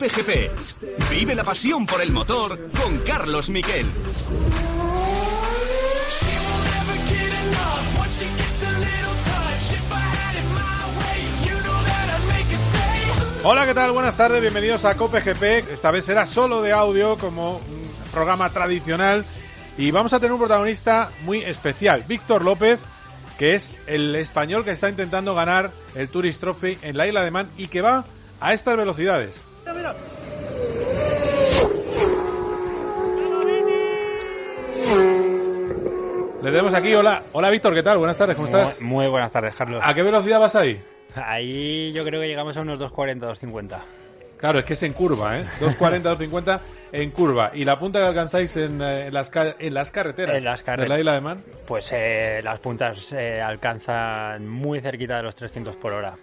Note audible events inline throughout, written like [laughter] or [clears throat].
Cope GP. Vive la pasión por el motor con Carlos Miquel. Hola, ¿qué tal? Buenas tardes, bienvenidos a Cope GP. Esta vez será solo de audio, como un programa tradicional. Y vamos a tener un protagonista muy especial, Víctor López, que es el español que está intentando ganar el Tourist Trophy en la isla de Man y que va a estas velocidades. Le tenemos aquí, hola, hola Víctor, ¿qué tal? Buenas tardes, ¿cómo estás? Muy, muy buenas tardes, Carlos. ¿A qué velocidad vas ahí? Ahí yo creo que llegamos a unos 2.40, 2.50. Claro, es que es en curva, ¿eh? 2.40, 2.50 [laughs] en curva. ¿Y la punta que alcanzáis en, eh, en las, en las carreteras En las carre- de la isla de Man? Pues eh, las puntas se alcanzan muy cerquita de los 300 por hora.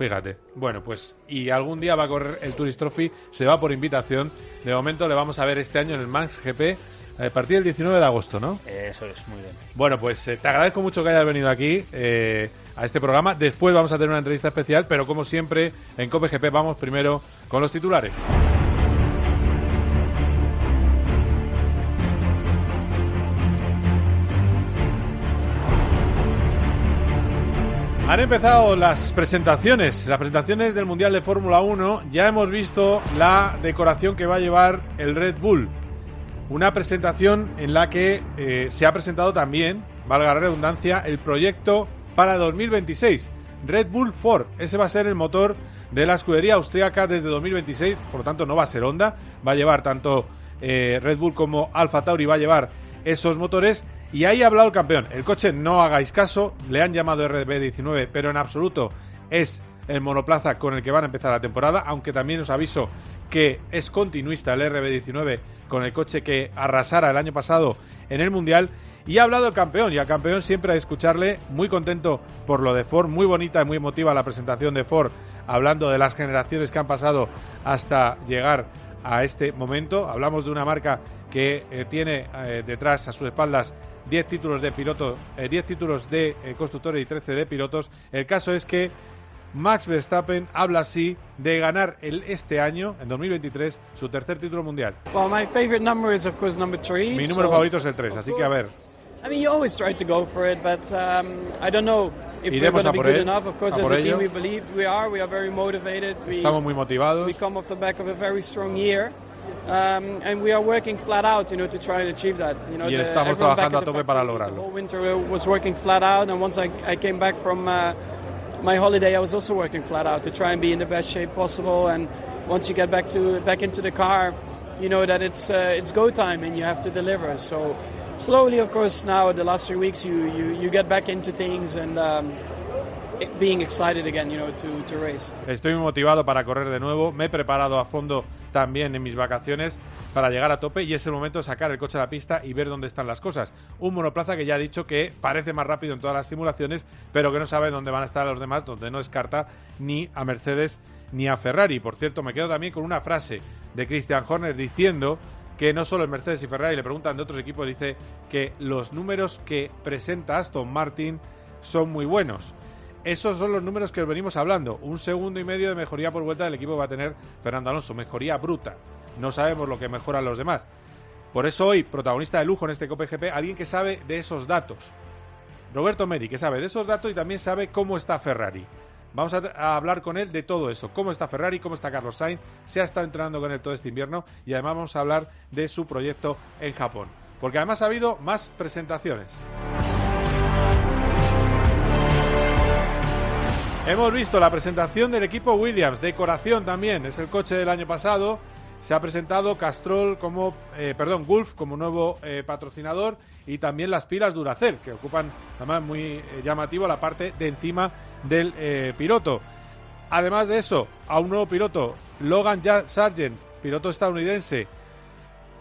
Fíjate. Bueno, pues y algún día va a correr el Tourist Trophy, se va por invitación. De momento le vamos a ver este año en el Max GP a partir del 19 de agosto, ¿no? Eso es, muy bien. Bueno, pues eh, te agradezco mucho que hayas venido aquí eh, a este programa. Después vamos a tener una entrevista especial, pero como siempre en Cope GP vamos primero con los titulares. Han empezado las presentaciones, las presentaciones del Mundial de Fórmula 1. Ya hemos visto la decoración que va a llevar el Red Bull. Una presentación en la que eh, se ha presentado también, valga la redundancia, el proyecto para 2026. Red Bull 4. Ese va a ser el motor de la escudería austríaca desde 2026. Por lo tanto, no va a ser Honda. Va a llevar tanto eh, Red Bull como Alfa Tauri va a llevar esos motores. Y ahí ha hablado el campeón. El coche, no hagáis caso, le han llamado RB19, pero en absoluto es el monoplaza con el que van a empezar la temporada, aunque también os aviso que es continuista el RB19 con el coche que arrasara el año pasado en el Mundial. Y ha hablado el campeón, y al campeón siempre que escucharle, muy contento por lo de Ford, muy bonita y muy emotiva la presentación de Ford, hablando de las generaciones que han pasado hasta llegar a este momento. Hablamos de una marca que eh, tiene eh, detrás a sus espaldas 10 títulos de piloto, eh, 10 títulos de eh, constructores y 13 de pilotos. El caso es que Max Verstappen habla así de ganar el, este año, en 2023, su tercer título mundial. Well, my favorite number is of course number three. Mi número so- favorito es el 3, así que a ver. I mean, you always try to go for it, but um, I don't know if we're Iremos going to a be por good él, enough. Of course, a as a team, we believe we are. We are very motivated. We, Estamos muy motivados. we come off the back of a very strong year. Um, and we are working flat out, you know, to try and achieve that. You know, Y the- estamos back trabajando a tope para lograrlo. The whole winter was working flat out, and once I, I came back from uh, my holiday, I was also working flat out to try and be in the best shape possible. And once you get back to back into the car, you know that it's uh, it's go time, and you have to deliver. So slowly, of course, now the last three weeks, you you, you get back into things and. Um, being excited again, you know, to, to race. Estoy motivado para correr de nuevo. Me he preparado a fondo también en mis vacaciones para llegar a tope y es el momento de sacar el coche a la pista y ver dónde están las cosas. Un monoplaza que ya ha dicho que parece más rápido en todas las simulaciones, pero que no sabe dónde van a estar los demás, donde no descarta ni a Mercedes ni a Ferrari. Por cierto, me quedo también con una frase de Christian Horner diciendo que no solo en Mercedes y Ferrari le preguntan de otros equipos, dice que los números que presenta Aston Martin son muy buenos. Esos son los números que os venimos hablando. Un segundo y medio de mejoría por vuelta del equipo va a tener Fernando Alonso. Mejoría bruta. No sabemos lo que mejoran los demás. Por eso hoy, protagonista de lujo en este Cope GP, alguien que sabe de esos datos. Roberto Meri, que sabe de esos datos y también sabe cómo está Ferrari. Vamos a, a hablar con él de todo eso. Cómo está Ferrari, cómo está Carlos Sainz. Se ha estado entrenando con él todo este invierno. Y además vamos a hablar de su proyecto en Japón. Porque además ha habido más presentaciones. Hemos visto la presentación del equipo Williams, decoración también, es el coche del año pasado. Se ha presentado Castrol como, eh, perdón, Gulf como nuevo eh, patrocinador y también las pilas Duracell, que ocupan además muy eh, llamativo la parte de encima del piloto. Además de eso, a un nuevo piloto, Logan Sargent, piloto estadounidense,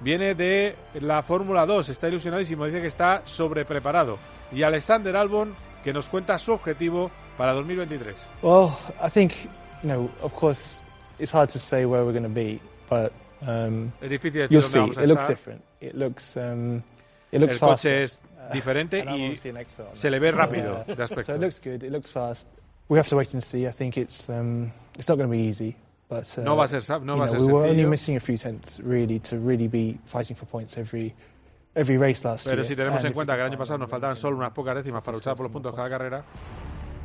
viene de la Fórmula 2, está ilusionadísimo, dice que está sobrepreparado. Y Alexander Albon, que nos cuenta su objetivo para 2023. Well, I think, you know, of course, it's hard to say where we're going to be, but um, Es difícil decir you'll dónde see. vamos a It looks estar. different. It looks, um, it looks El faster. coche es diferente I'm y se le ve rápido Yeah. de aspecto. So it looks good. It looks fast. We have to wait and see. I think it's um, it's not going to be easy. But uh, No va a ser no va a know, ser we were only sencillo. missing a few tenths really to really be fighting for points every every race last Pero year. si tenemos And en cuenta que el año pasado nos faltaban solo unas pocas décimas para luchar por los puntos cada carrera,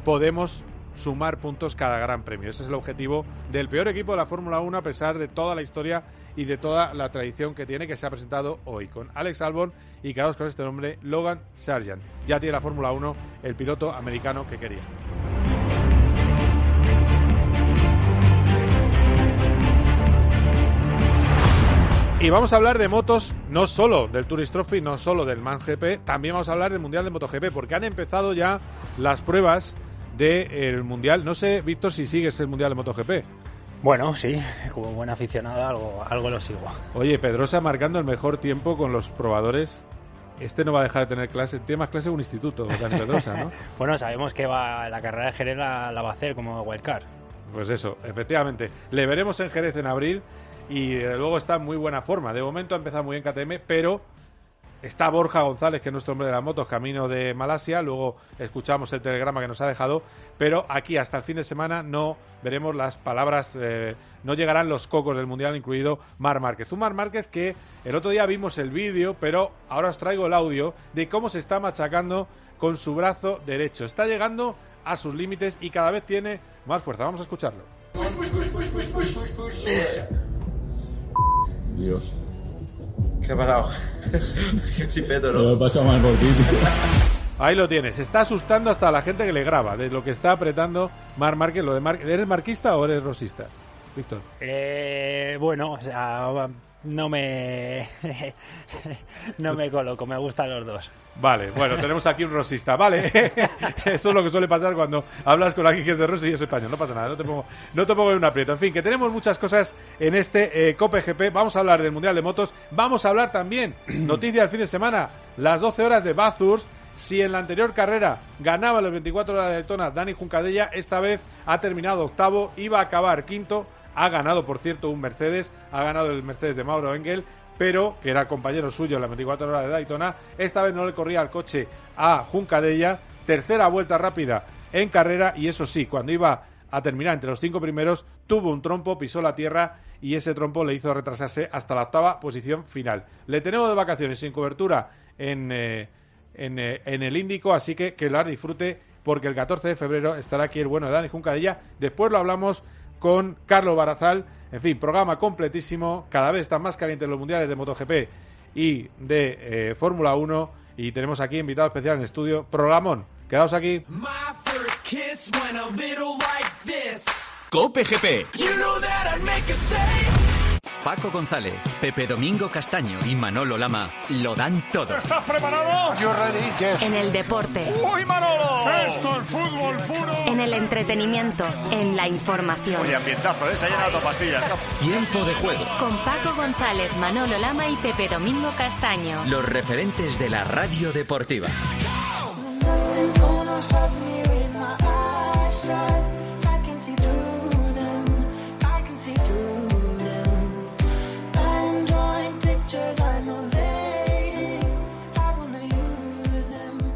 podemos sumar puntos cada gran premio. Ese es el objetivo del peor equipo de la Fórmula 1 a pesar de toda la historia y de toda la tradición que tiene que se ha presentado hoy con Alex Albon y quedados con este nombre Logan Sargent. Ya tiene la Fórmula 1 el piloto americano que quería. Y vamos a hablar de motos, no solo del Tourist Trophy, no solo del ManGP, también vamos a hablar del Mundial de MotoGP, porque han empezado ya las pruebas del Mundial. No sé, Víctor, si sigues el Mundial de MotoGP. Bueno, sí, como buen aficionado algo, algo lo sigo. Oye, Pedrosa marcando el mejor tiempo con los probadores. Este no va a dejar de tener clase, tiene más clase que un instituto, Dani Pedrosa, ¿no? [laughs] Bueno, sabemos que va, la carrera de Jerez la, la va a hacer como wildcard. Pues eso, efectivamente. Le veremos en Jerez en abril y desde luego está en muy buena forma. De momento ha empezado muy bien KTM, pero está Borja González, que es nuestro hombre de las motos, camino de Malasia. Luego escuchamos el telegrama que nos ha dejado, pero aquí hasta el fin de semana no veremos las palabras, eh, no llegarán los cocos del Mundial, incluido Mar Márquez. Un Mar Márquez que el otro día vimos el vídeo, pero ahora os traigo el audio de cómo se está machacando con su brazo derecho. Está llegando a sus límites y cada vez tiene más fuerza. Vamos a escucharlo. Dios. ¿Qué ha pasado? Qué flipeto, Me lo ¿no? he pasado mal por ti. tío. Ahí lo tienes. Está asustando hasta a la gente que le graba de lo que está apretando Mar Márquez. Lo de Mar- ¿Eres marquista o eres rosista? Víctor. Eh, bueno, o sea, no me [laughs] no me coloco, me gustan los dos. Vale, bueno, tenemos aquí un rosista. Vale, [laughs] eso es lo que suele pasar cuando hablas con alguien que es de Rossi y es español. No pasa nada, no te pongo, no te pongo en un aprieto. En fin, que tenemos muchas cosas en este eh, Cope GP. Vamos a hablar del Mundial de Motos. Vamos a hablar también, [clears throat] noticia del fin de semana, las 12 horas de Bathurst. Si en la anterior carrera ganaba las 24 horas de Daytona Dani Juncadella, esta vez ha terminado octavo, iba a acabar quinto. Ha ganado, por cierto, un Mercedes, ha ganado el Mercedes de Mauro Engel, pero que era compañero suyo en las 24 horas de Daytona. Esta vez no le corría el coche a Juncadella. Tercera vuelta rápida en carrera y eso sí, cuando iba a terminar entre los cinco primeros, tuvo un trompo, pisó la tierra y ese trompo le hizo retrasarse hasta la octava posición final. Le tenemos de vacaciones sin cobertura en, eh, en, eh, en el Índico, así que que la disfrute porque el 14 de febrero estará aquí el bueno de Dani Juncadella. Después lo hablamos con Carlos Barazal. En fin, programa completísimo. Cada vez están más calientes los mundiales de MotoGP y de eh, Fórmula 1. Y tenemos aquí invitado especial en el estudio. Programón. Quedaos aquí. My first kiss went a little like this. Cope GP. You know Paco González, Pepe Domingo Castaño y Manolo Lama lo dan todo. En el deporte. ¡Uy, Manolo! Esto es fútbol puro. En el entretenimiento, en la información. Tiempo de juego. Con Paco González, Manolo Lama y Pepe Domingo Castaño. Los referentes de la radio deportiva.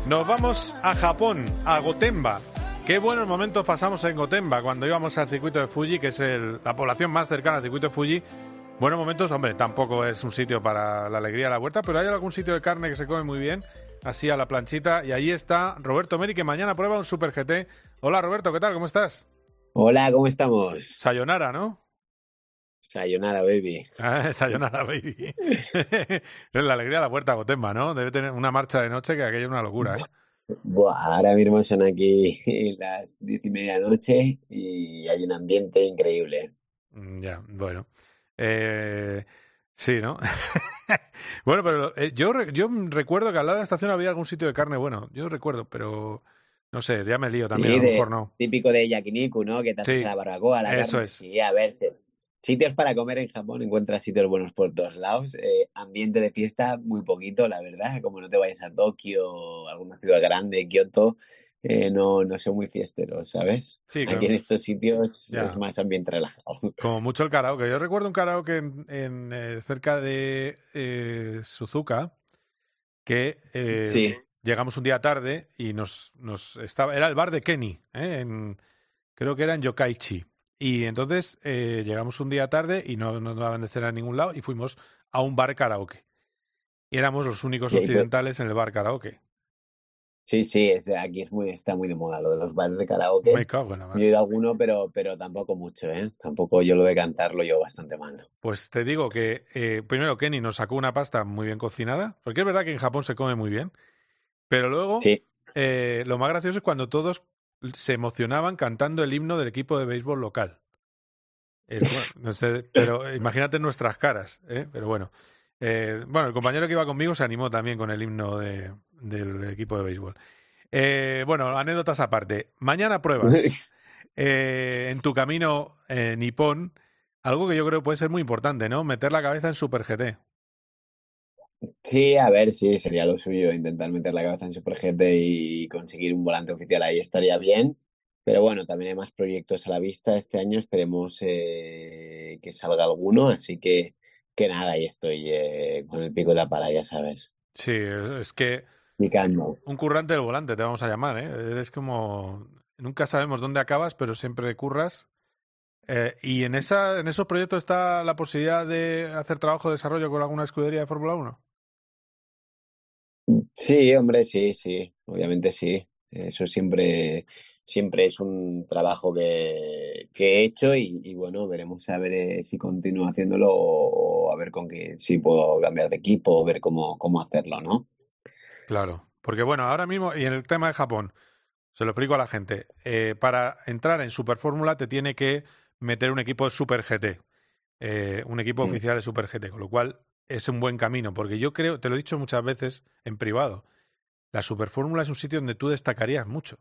Nos vamos a Japón, a Gotemba. Qué buenos momentos pasamos en Gotemba cuando íbamos al circuito de Fuji, que es el- la población más cercana al circuito de Fuji. Buenos momentos, hombre, tampoco es un sitio para la alegría de la huerta, pero hay algún sitio de carne que se come muy bien, así a la planchita. Y ahí está Roberto Meri, que mañana prueba un Super GT. Hola Roberto, ¿qué tal? ¿Cómo estás? Hola, ¿cómo estamos? Sayonara, ¿no? Sayonara, baby. Ah, [laughs] Sayonara, baby. [laughs] es la alegría de la huerta Gotemba, ¿no? Debe tener una marcha de noche que aquello es una locura, ¿eh? Buah, ahora mismo son aquí [laughs] las diez y media de la noche y hay un ambiente increíble. Mm, Ya, bueno. Eh, sí, ¿no? bueno, pero eh, yo, yo recuerdo que al lado de la estación había algún sitio de carne bueno. Yo recuerdo, pero no sé, ya me lío también, Sí, a lo de- mejor no. Típico de Yakiniku, ¿no? Que te haces Sí, la barbacoa, la eso carne. es. Sí, a ver, sí. Sitios para comer en Japón, encuentras sitios buenos por todos lados. Eh, ambiente de fiesta, muy poquito, la verdad. Como no te vayas a Tokio, alguna ciudad grande, Kioto, eh, no, no son muy fiesteros, ¿sabes? Sí, Aquí claro. en estos sitios Ya. es más ambiente relajado. [laughs] Como mucho el karaoke. Yo recuerdo un karaoke en, en, eh, cerca de Suzuka que Sí. llegamos un día tarde y nos, nos estaba era el bar de Kenny, ¿eh? en, creo que era en Yokaichi Y entonces eh, llegamos un día tarde y no, no nos daban de cena a ningún lado y fuimos a un bar karaoke. Y éramos los únicos occidentales en el bar karaoke. Sí, sí, aquí es muy, está muy de moda lo de los bares de karaoke. Me cago en Yo he ido a alguno, pero, pero tampoco mucho, ¿eh? Tampoco yo lo de cantarlo yo bastante mal. Pues te digo que eh, primero Kenny nos sacó una pasta muy bien cocinada, porque es verdad que en Japón se come muy bien, pero luego eh, lo más gracioso es cuando todos se emocionaban cantando el himno del equipo de béisbol local. [laughs] no sé, pero imagínate nuestras caras, ¿eh? Pero bueno. Eh, bueno, el compañero que iba conmigo se animó también con el himno de, del equipo de béisbol. Eh, bueno, anécdotas aparte. Mañana pruebas [laughs] eh, en tu camino eh, nipón algo que yo creo puede ser muy importante, ¿no? Meter la cabeza en Super GT. Sí, a ver, sí, sería lo suyo intentar meter la cabeza en Super GT y conseguir un volante oficial ahí estaría bien. Pero bueno, también hay más proyectos a la vista este año. Esperemos que salga alguno. Así que que nada, ahí estoy eh, con el pico de la pala, ya sabes. Sí, es, que... Un currante del volante te vamos a llamar, ¿eh? Eres como... Nunca sabemos dónde acabas, pero siempre curras. Eh, ¿Y en, esa, en esos proyectos está la posibilidad de hacer trabajo de desarrollo con alguna escudería de Fórmula 1? Sí, hombre, sí, sí, obviamente sí. Eso siempre, siempre es un trabajo que, que he hecho y, bueno, veremos a ver eh, si continúo haciéndolo o a ver con qué, si puedo cambiar de equipo o ver cómo, cómo hacerlo, ¿no? Claro, porque bueno, ahora mismo, y en el tema de Japón, se lo explico a la gente, eh, para entrar en Super Fórmula te tiene que meter un equipo de Super GT, eh, un equipo mm. oficial de Super GT, con lo cual es un buen camino, porque yo creo, te lo he dicho muchas veces en privado, la Superfórmula es un sitio donde tú destacarías mucho.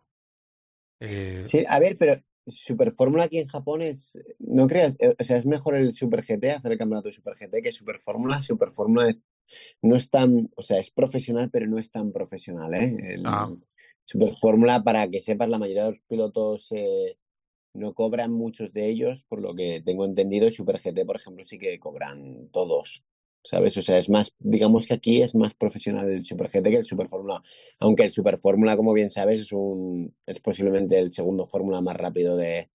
Eh... Sí, a ver, pero Superfórmula aquí en Japón es, no creas, eh, o sea, es mejor el Super GT, hacer el campeonato de Super GT que Superfórmula. Superfórmula es, no es tan, o sea, es profesional, pero no es tan profesional, ¿eh? El, ah. Superfórmula, para que sepas, la mayoría de los pilotos eh, no cobran muchos de ellos, por lo que tengo entendido. Super GT, por ejemplo, sí que cobran todos. ¿Sabes? O sea, es más, digamos que aquí es más profesional el Super GT que el Super Fórmula, aunque el Super Fórmula, como bien sabes, es un es posiblemente el segundo Fórmula más rápido de,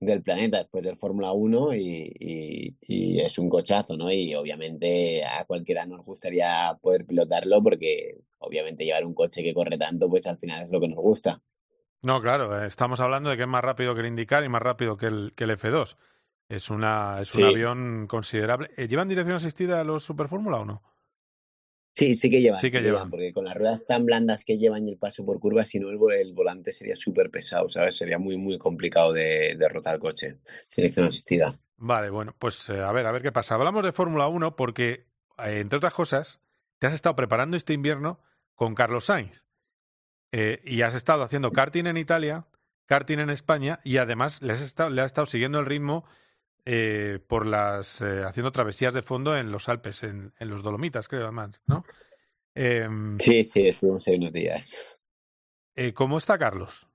del planeta después del Fórmula 1 y, y, es un cochazo, ¿no? Y obviamente a cualquiera nos gustaría poder pilotarlo porque obviamente llevar un coche que corre tanto, pues al final es lo que nos gusta. No, claro, eh, estamos hablando de que es más rápido que el IndyCar y más rápido que el, que el F2. Es, una, es un avión considerable. Eh, ¿Llevan dirección asistida a los Super Fórmula o no? Sí, sí que llevan. Sí que llevan, porque con las ruedas tan blandas que llevan y el paso por curvas, si no el, volante sería súper pesado, ¿sabes? Sería muy, muy complicado de derrotar el coche. Dirección asistida. Vale, bueno, pues eh, a ver, a ver qué pasa. Hablamos de Fórmula 1 porque, eh, entre otras cosas, te has estado preparando este invierno con Carlos Sainz. y has estado haciendo karting en Italia, karting en España y además le has estado, le has estado siguiendo el ritmo eh, por las eh, haciendo travesías de fondo en los Alpes, en, en los Dolomitas, creo además, ¿no? Eh, sí, sí, estuvimos ahí unos días. Eh, ¿Cómo está Carlos?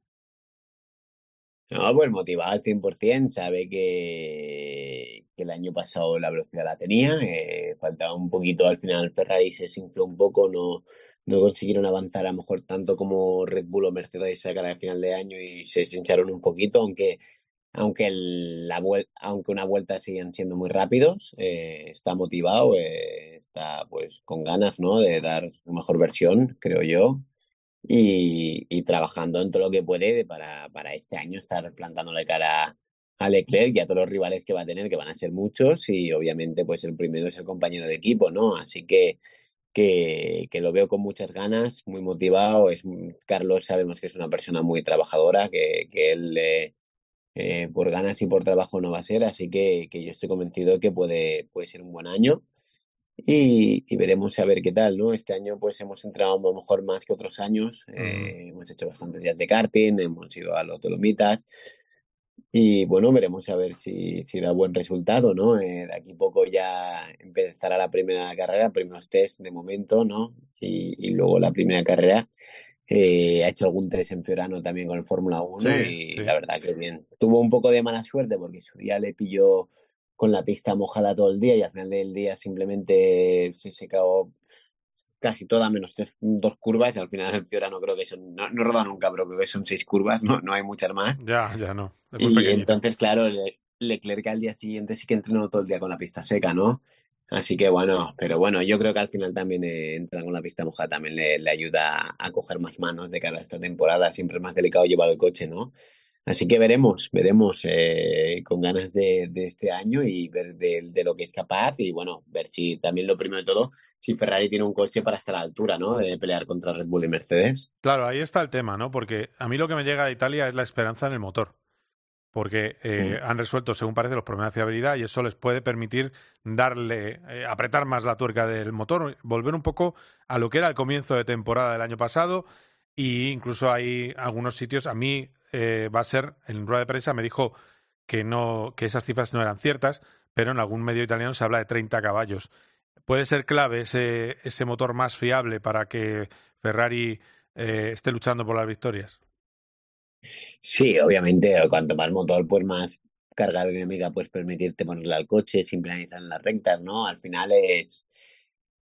No, pues motivado al 100%, sabe que, que el año pasado la velocidad la tenía, eh, faltaba un poquito al final Ferrari se desinfló un poco, no, no consiguieron avanzar a lo mejor tanto como Red Bull o Mercedes a cara de final de año y se deshincharon un poquito, aunque aunque, la aunque una vuelta siguen siendo muy rápidos, eh, está motivado, eh, está pues con ganas ¿no? de dar su mejor versión, creo yo, y, y trabajando en todo lo que puede para, para este año estar plantándole cara a Leclerc y a todos los rivales que va a tener, que van a ser muchos, y obviamente pues el primero es el compañero de equipo, ¿no? Así que que, que, lo veo con muchas ganas, muy motivado. Es, Carlos sabemos que es una persona muy trabajadora, que, que él eh, eh, por ganas y por trabajo no va a ser, así que, que yo estoy convencido que puede, puede ser un buen año y, y, veremos a ver qué tal, ¿no? Este año pues hemos entrado a lo mejor más que otros años, eh, hemos hecho bastantes días de karting, hemos ido a los Dolomitas y bueno, veremos a ver si, si da buen resultado, ¿no? Eh, de aquí poco ya empezará la primera carrera, primeros test de momento, ¿no? Y, y luego la primera carrera eh, ha hecho algún test en Fiorano también con el Fórmula 1 y la verdad que bien. Tuvo un poco de mala suerte porque su día le pilló con la pista mojada todo el día y al final del día simplemente se secó casi toda menos dos curvas y al final en Fiora no creo que son, no, no roda nunca, pero creo que son seis curvas, no, no hay muchas más. Ya, ya no. y entonces, claro, Leclerc al día siguiente sí que entrenó todo el día con la pista seca, ¿no? Así que bueno, pero bueno, yo creo que al final también eh, entrar con la pista mojada también le, ayuda a coger más manos de cara a esta temporada. Siempre es más delicado llevar el coche, ¿no? Así que veremos, veremos eh, con ganas de, este año y ver de, lo que es capaz y bueno, ver si también lo primero de todo, si Ferrari tiene un coche para estar a la altura, ¿no? De pelear contra Red Bull y Mercedes. Claro, ahí está el tema, ¿no? Porque a mí lo que me llega de Italia es la esperanza en el motor. Porque eh, mm. han resuelto, según parece, los problemas de fiabilidad y eso les puede permitir darle, eh, apretar más la tuerca del motor, volver un poco a lo que era el comienzo de temporada del año pasado. E incluso hay algunos sitios, a mí eh, va a ser, en rueda de prensa me dijo que, no, que esas cifras no eran ciertas, pero en algún medio italiano se habla de 30 caballos. ¿Puede ser clave ese, ese motor más fiable para que Ferrari eh, esté luchando por las victorias? Sí, obviamente, cuanto más motor, pues más carga aerodinámica puedes permitirte ponerle al coche sin penalizar en las rectas, ¿no? Al final es,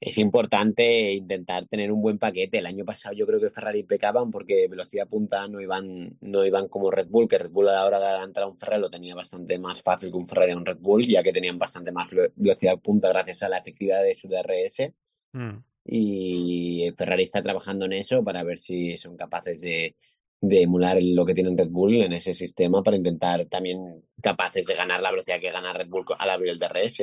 es importante intentar tener un buen paquete. El año pasado yo creo que Ferrari pecaban porque velocidad punta no iban, no iban como Red Bull, que Red Bull a la hora de adelantar a un Ferrari lo tenía bastante más fácil que un Ferrari a un Red Bull, ya que tenían bastante más velocidad punta gracias a la efectividad de su DRS. Mm. Y Ferrari está trabajando en eso para ver si son capaces de, de emular lo que tiene Red Bull en ese sistema para intentar también capaces de ganar la velocidad que gana Red Bull al abrir el DRS.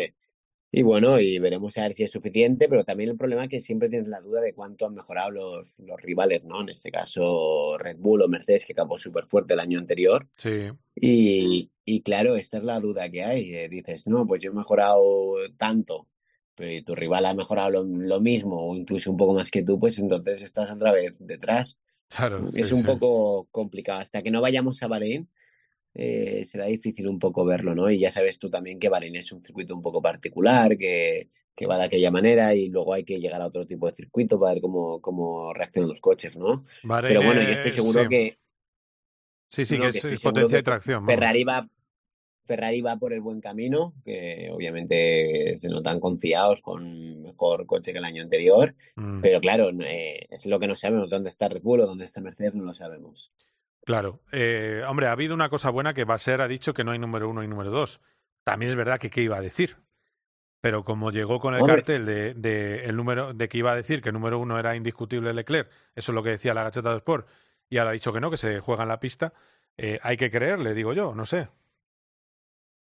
Y bueno, y veremos a ver si es suficiente, pero también el problema es que siempre tienes la duda de cuánto han mejorado los, los rivales, ¿no? En este caso, Red Bull o Mercedes, que acabó súper fuerte el año anterior. Sí. Y, y, claro, esta es la duda que hay. Eh, dices, no, pues yo he mejorado tanto, pero tu rival ha mejorado lo, lo, mismo o incluso un poco más que tú, pues entonces estás otra vez detrás. Claro. Es un poco complicado. Hasta que no vayamos a Bahrein, eh, será difícil un poco verlo, ¿no? Y ya sabes tú también que Bahrein es un circuito un poco particular, que, que va de aquella manera y luego hay que llegar a otro tipo de circuito para ver cómo, cómo reaccionan los coches, ¿no? Pero bueno, yo estoy seguro que... Sí, sí, que, es potencia de tracción. Ferrari va, Ferrari va por el buen camino, que obviamente se notan confiados con mejor coche que el año anterior, mm. pero claro, eh, es lo que no sabemos, dónde está Red Bull o dónde está Mercedes, no lo sabemos. Claro. Eh, hombre, ha habido una cosa buena que va a ser, ha dicho que no hay número uno y número dos. También es verdad que qué iba a decir. Pero como llegó con el cartel de, de, el número, de que iba a decir que el número uno era indiscutible Leclerc, eso es lo que decía la gacheta de Sport, y ahora ha dicho que no, que se juega en la pista, eh, hay que creerle, digo yo, no sé.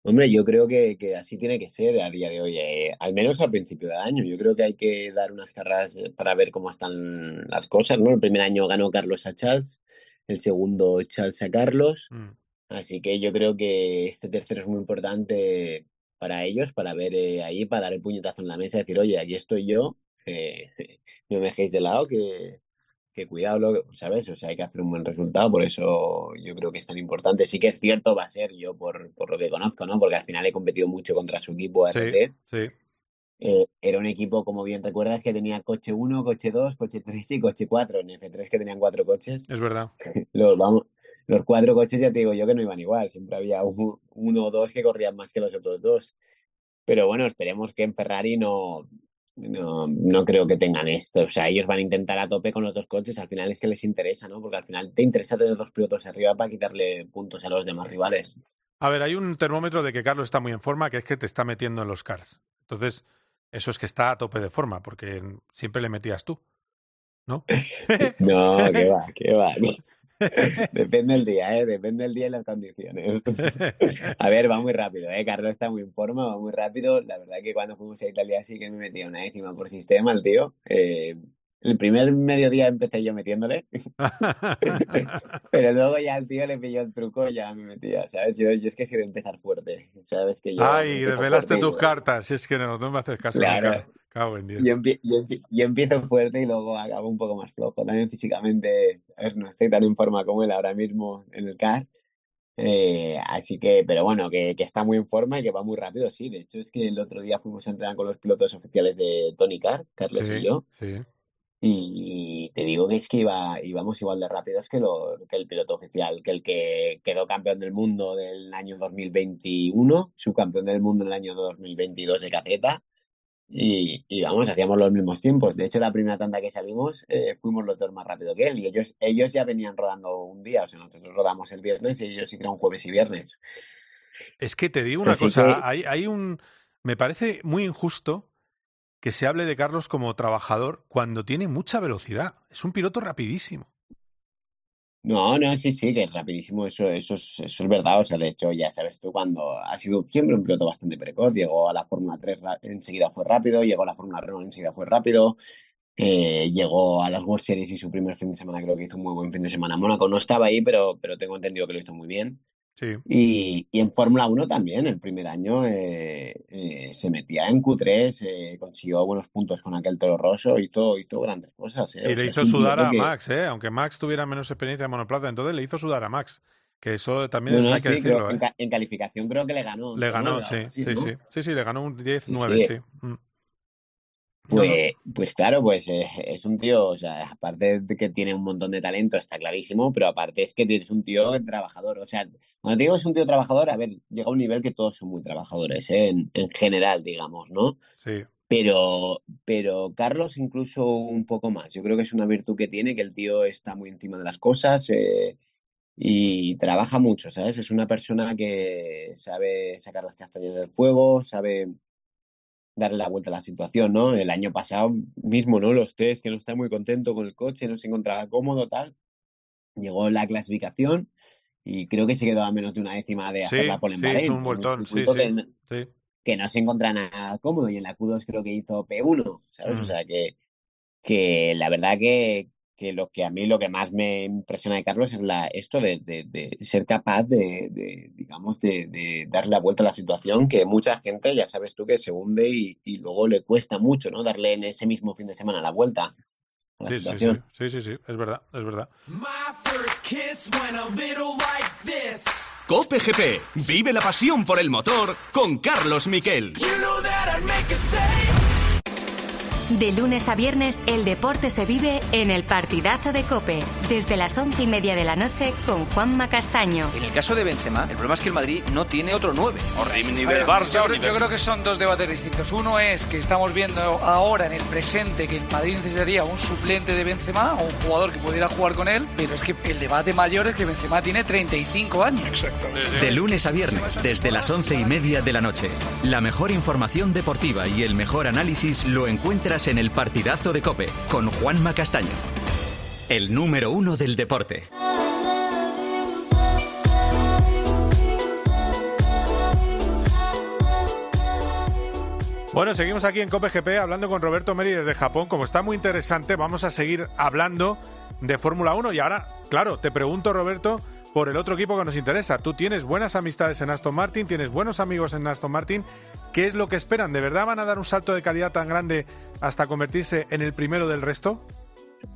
Hombre, yo creo que, que así tiene que ser a día de hoy, eh, al menos al principio del año. Yo creo que hay que dar unas carreras para ver cómo están las cosas, ¿no? El primer año ganó Carlos a Charles, el segundo Charles a Carlos. Mm. Así que yo creo que este tercero es muy importante para ellos, para ver eh, ahí, para dar el puñetazo en la mesa y decir, oye, aquí estoy yo, eh, [laughs] no me dejéis de lado, que, que cuidado, ¿sabes? O sea, hay que hacer un buen resultado, por eso yo creo que es tan importante. Sí que es cierto, va a ser yo por, por lo que conozco, ¿no? Porque al final he competido mucho contra su equipo RT. Sí, eh, era un equipo, como bien recuerdas, que tenía coche 1, coche 2, coche 3 y coche 4. En F3 que tenían cuatro coches. Es verdad. [laughs] Los, vamos, los cuatro coches ya te digo yo que no iban igual. Siempre había uno o dos que corrían más que los otros dos. Pero bueno, esperemos que en Ferrari no, no, no creo que tengan esto. O sea, ellos van a intentar a tope con los dos coches. Al final es que les interesa, ¿no? Porque al final te interesa tener dos pilotos arriba para quitarle puntos a los demás rivales. A ver, hay un termómetro de que Carlos está muy en forma, que es que te está metiendo en los cars. Entonces, eso es que está a tope de forma, porque siempre le metías tú, ¿no? [laughs] no, que va, que va. [laughs] [laughs] Depende del día, ¿eh? Depende del día y las condiciones. [laughs] A ver, va muy rápido, ¿eh? Carlos está muy en forma, va muy rápido. La verdad que cuando fuimos a Italia sí que me metía una décima por sistema el tío. Eh, el primer mediodía empecé yo metiéndole, [laughs] pero luego ya al tío le pilló el truco y ya me metía, ¿sabes? Yo, es que soy de empezar fuerte, ¿sabes? Que yo Ay, desvelaste tus cartas, si es que no, no me haces caso. Claro. Yo, empiezo fuerte y luego acabo un poco más flojo. También físicamente no estoy tan en forma como él ahora mismo en el CAR. Eh, así que, pero bueno, que, que, está muy en forma y que va muy rápido, sí. De hecho, es que el otro día fuimos a entrenar con los pilotos oficiales de Tony Car, Carlos y yo. Sí. Y te digo que es que iba, íbamos igual de rápidos que, lo, que el piloto oficial, que el que quedó campeón del mundo del año 2021, subcampeón del mundo en el año 2022 de caceta y, y, vamos, hacíamos los mismos tiempos. De hecho, la primera tanda que salimos eh, fuimos los dos más rápido que él y ellos, ellos ya venían rodando un día, o sea, nosotros rodamos el viernes y ellos hicieron jueves y viernes. Es que te digo una cosa, hay, hay un... Me parece muy injusto que se hable de Carlos como trabajador cuando tiene mucha velocidad. Es un piloto rapidísimo. No, no, sí, sí, que es rapidísimo, eso, eso, es, eso es verdad. O sea, de hecho, ya sabes tú, cuando ha sido siempre un piloto bastante precoz, llegó a la Fórmula 3 enseguida fue rápido, llegó a la Fórmula Renault enseguida fue rápido, eh, llegó a las World Series y su primer fin de semana creo que hizo un muy buen fin de semana. Mónaco no estaba ahí, pero, pero tengo entendido que lo hizo muy bien. Y, y, en Fórmula 1 también, el primer año eh, eh, se metía en Q3, eh, consiguió buenos puntos con aquel toro roso, y hizo grandes cosas. Y le hizo sudar a Max, aunque Max tuviera menos experiencia en monoplaza, entonces le hizo sudar a Max. Que eso también hay que decirlo. En, calificación creo que le ganó. Le ganó, sí, sí, sí, sí, sí, le ganó un 10-9, sí. Mm. Pues, pues claro, pues es un tío, o sea, aparte de que tiene un montón de talento, está clarísimo, pero aparte es que tienes un tío trabajador. O sea, cuando te digo es un tío trabajador, a ver, llega a un nivel que todos son muy trabajadores, ¿eh? en, en general, digamos, ¿no? Sí. Pero, pero Carlos incluso un poco más. Yo creo que es una virtud que tiene, que el tío está muy encima de las cosas eh, y trabaja mucho, ¿sabes? Es una persona que sabe sacar las castañas del fuego, sabe darle la vuelta a la situación, ¿no? El año pasado mismo, ¿no? Los test, que no está muy contento con el coche, no se encontraba cómodo, tal. Llegó la clasificación y creo que se quedó a menos de una décima de hacer la pole sí, un vueltón, sí, sí, que, no se encuentra nada cómodo y en la Q2 creo que hizo P1, ¿sabes? O mm. sea que, que la verdad que, que lo que a mí lo que más me impresiona de Carlos es la, esto de, de, ser capaz de, de digamos, de, darle la vuelta a la situación que mucha gente, ya sabes tú, que se hunde y, y, luego le cuesta mucho, ¿no? Darle en ese mismo fin de semana la vuelta. A la sí, situación. Sí, sí, sí, sí, es verdad, es verdad. Cope GP, vive la pasión por el motor con Carlos Miquel. De lunes a viernes, el deporte se vive en el partidazo de Cope, desde las once y media de la noche con Juanma Castaño. En el caso de Benzema, el problema es que el Madrid no tiene otro nueve. nivel Barça. Yo, yo, creo que son dos debates distintos. Uno es que estamos viendo ahora en el presente que el Madrid necesitaría un suplente de Benzema o un jugador que pudiera jugar con él, pero es que el debate mayor es que Benzema tiene 35 años. Exacto. De lunes a viernes, desde las once y media de la noche, la mejor información deportiva y el mejor análisis lo encuentras en el partidazo de Cope con Juanma Castaño, el número uno del deporte. Bueno, seguimos aquí en Cope GP hablando con Roberto Meri desde Japón. Como está muy interesante, vamos a seguir hablando de Fórmula 1. Y ahora, claro, te pregunto, Roberto, por el otro equipo que nos interesa. Tú tienes buenas amistades en Aston Martin, tienes buenos amigos en Aston Martin. ¿Qué es lo que esperan? ¿De verdad van a dar un salto de calidad tan grande hasta convertirse en el primero del resto?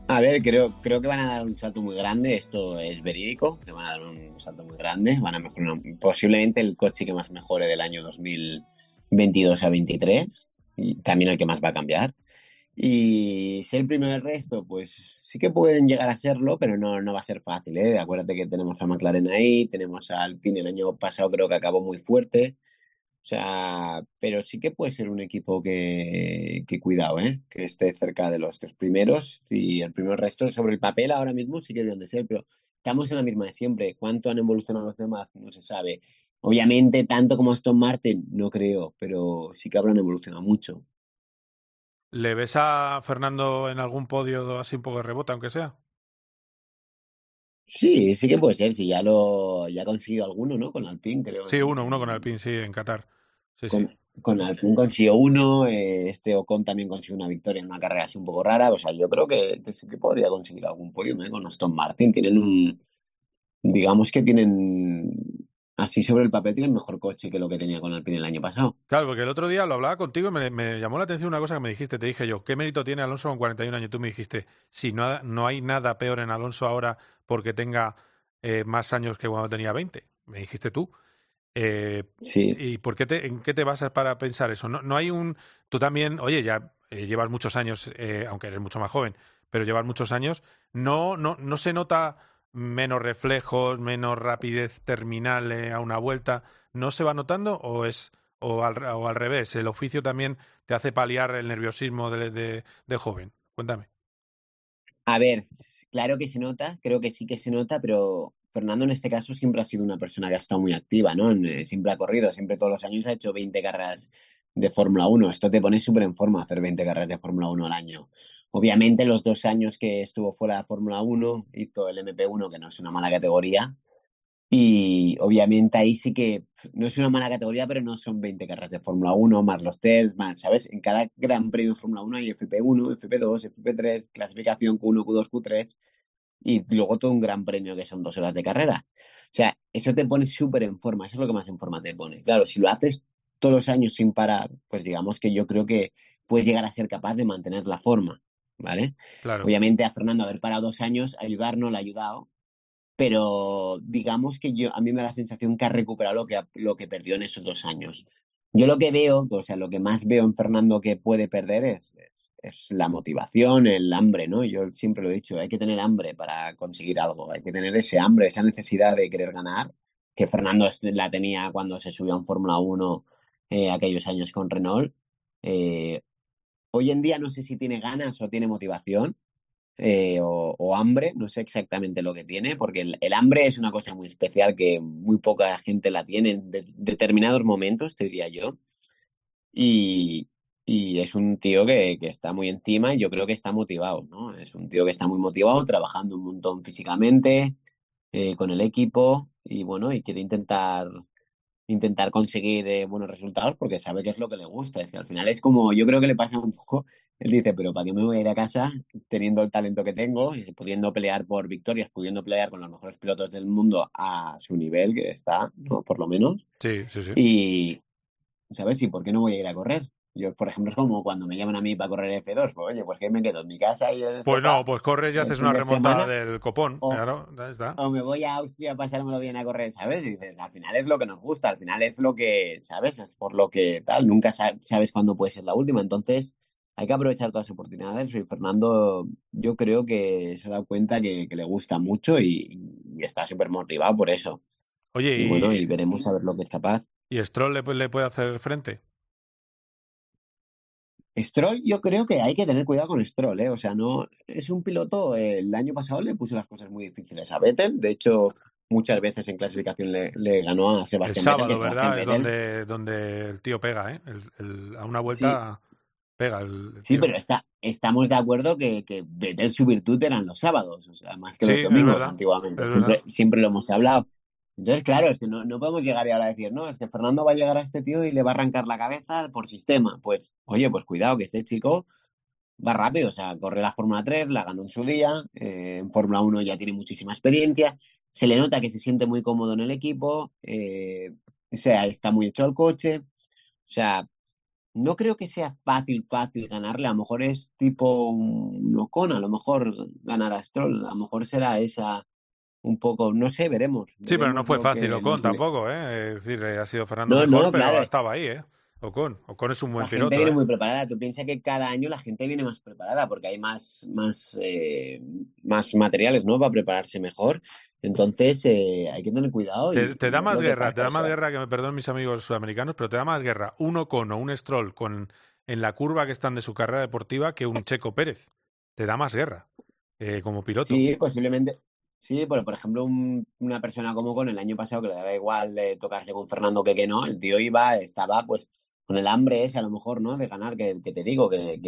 A ver, creo, creo que van a dar un salto muy grande, esto es verídico, que van a dar un salto muy grande, van a mejorar posiblemente el coche que más mejore del año 2022 a 23 y también el que más va a cambiar. Y ser primero del resto, pues sí que pueden llegar a serlo, pero no, no va a ser fácil, ¿eh? Acuérdate que tenemos a McLaren ahí, tenemos a Alpine el año pasado creo que acabó muy fuerte. O sea, pero sí que puede ser un equipo que, que cuidado, ¿eh? Que esté cerca de los tres primeros y el primer resto sobre el papel ahora mismo sí que deben de ser, pero estamos en la misma de siempre. ¿Cuánto han evolucionado los demás? No se sabe. Obviamente, tanto como Aston Martin, no creo, pero sí que habrán evolucionado mucho. ¿Le ves a Fernando en algún podio así un poco de rebote, aunque sea? Sí, sí que puede ser, si ya lo ya ha conseguido alguno, ¿no? Con Alpine, creo. Sí, uno, uno con Alpine, sí, en Qatar. Sí, con, sí. con Alpine consiguió uno, eh, este Ocon también consiguió una victoria en una carrera así un poco rara. O sea, yo creo que, que sí que podría conseguir algún podio ¿eh? con Aston Martin. Tienen un. Digamos que tienen así sobre el papel tiene mejor coche que lo que tenía con Alpine el año pasado. Claro, porque el otro día lo hablaba contigo y me, me, llamó la atención una cosa que me dijiste. Te dije yo, ¿qué mérito tiene Alonso con 41 años? Tú me dijiste, si no, no hay nada peor en Alonso ahora porque tenga eh, más años que cuando tenía 20. Me dijiste tú. Eh, sí. ¿Y por qué te, en qué te basas para pensar eso? No, no hay un... Tú también, oye, ya eh, llevas muchos años, aunque eres mucho más joven, pero llevas muchos años. No, no, no se nota menos reflejos, menos rapidez terminal a una vuelta, ¿no se va notando o es, o al, o al revés, el oficio también te hace paliar el nerviosismo de, de, de joven. Cuéntame. A ver, claro que se nota, creo que sí que se nota, pero Fernando en este caso siempre ha sido una persona que ha estado muy activa, ¿no? Eh, siempre ha corrido, siempre todos los años ha hecho 20 carreras de Fórmula 1. Esto te pone súper en forma hacer 20 carreras de Fórmula 1 al año. Obviamente los dos años que estuvo fuera de Fórmula 1 hizo el MP1, que no es una mala categoría, y obviamente ahí sí que no es una mala categoría, pero no son 20 carreras de Fórmula 1, más los test, más, ¿sabes? En cada gran premio de Fórmula 1 hay FP1, FP2, FP3, clasificación Q1, Q2, Q3 y luego todo un gran premio que son dos horas de carrera. O sea, eso te pone súper en forma, eso es lo que más en forma te pone. Claro, si lo haces todos los años sin parar, pues digamos que yo creo que puedes llegar a ser capaz de mantener la forma, ¿vale? Claro. Obviamente a Fernando haber parado dos años, ayudarnos le ha ayudado, pero digamos que yo a mí me da la sensación que ha recuperado lo que, lo que perdió en esos dos años. Yo lo que veo, o sea, lo que más veo en Fernando que puede perder es, es, es, la motivación, el hambre, ¿no? Yo siempre lo he dicho, hay que tener hambre para conseguir algo, hay que tener ese hambre, esa necesidad de querer ganar, que Fernando la tenía cuando se subió a un Fórmula 1 eh, aquellos años con Renault. Eh, hoy en día no sé si tiene ganas o tiene motivación, eh, o, hambre, no sé exactamente lo que tiene, porque el, hambre es una cosa muy especial que muy poca gente la tiene en de, determinados momentos, te diría yo. Y, es un tío que, que, está muy encima y yo creo que está motivado, ¿no? Es un tío que está muy motivado, trabajando un montón físicamente, eh, con el equipo y bueno, y quiere intentar intentar conseguir eh, buenos resultados porque sabe que es lo que le gusta. Es que al final es como, yo creo que le pasa un poco, él dice, pero ¿para qué me voy a ir a casa teniendo el talento que tengo y pudiendo pelear por victorias, pudiendo pelear con los mejores pilotos del mundo a su nivel que está, ¿no? Por lo menos. Sí, sí, sí. Y, ¿sabes? ¿Y por qué no voy a ir a correr? Yo, por ejemplo, es [laughs] como cuando me llaman a mí para correr F2, pues oye, pues que me quedo en mi casa y... Pues no, pues corres y haces una remontada del copón, o, claro, ya está. O me voy a Austria a pasármelo bien a correr, ¿sabes? Y dices, al final es lo que nos gusta, al final es lo que, ¿sabes? Es por lo que tal, nunca sabes cuándo puede ser la última, entonces hay que aprovechar todas las oportunidades y Fernando yo creo que se ha dado cuenta que, que le gusta mucho y, y está súper motivado por eso. Oye, y, y, bueno, y veremos a ver lo que es capaz. ¿Y Stroll le, le puede hacer frente? Stroll, yo creo que hay que tener cuidado con Stroll, ¿eh? O sea, no es un piloto. Eh, el año pasado le puso las cosas muy difíciles a Vettel. De hecho, muchas veces en clasificación le, le ganó a Sebastián el sábado, Vettel. ¿verdad? Es donde, donde el tío pega, ¿eh? El, el, a una vuelta sí. pega el, Sí, pero está, estamos de acuerdo que, que Vettel su virtud eran los sábados, o sea, más que los domingos antiguamente. Siempre, siempre lo hemos hablado. Entonces, claro, es que no, no, podemos llegar y ahora decir, no, es que Fernando va a llegar a este tío y le va a arrancar la cabeza por sistema. Pues, oye, pues cuidado, que este chico va rápido, o sea, corre la Fórmula 3, la ganó en su día, eh, en Fórmula 1 ya tiene muchísima experiencia, se le nota que se siente muy cómodo en el equipo, eh, o sea, está muy hecho al coche, o sea, no creo que sea fácil, fácil ganarle, a lo mejor es tipo un Ocon, a lo mejor ganar a Stroll, a lo mejor será esa un poco, no sé, veremos. veremos sí, pero no fue fácil Ocon tampoco, ¿eh? Es decir, ha sido Fernando no, mejor, no, pero claro. estaba ahí, ¿eh? Ocon, Ocon es un buen la piloto. La gente viene ¿eh? muy preparada. Tú piensas que cada año la gente viene más preparada porque hay más, más, eh, más materiales, ¿no? Para prepararse mejor. Entonces, eh, hay que tener cuidado. Te, y, te da más guerra, te da más guerra, que me perdonen mis amigos sudamericanos, pero te da más guerra un Ocon o un Stroll con, en la curva que están de su carrera deportiva que un Checo Pérez. Te da más guerra eh, como piloto. Sí, posiblemente, Sí, pero por ejemplo, un, una persona como con el año pasado que le daba igual tocarse con Fernando que que no, el tío iba, estaba pues con el hambre ese a lo mejor, ¿no? De ganar, que, te digo, que,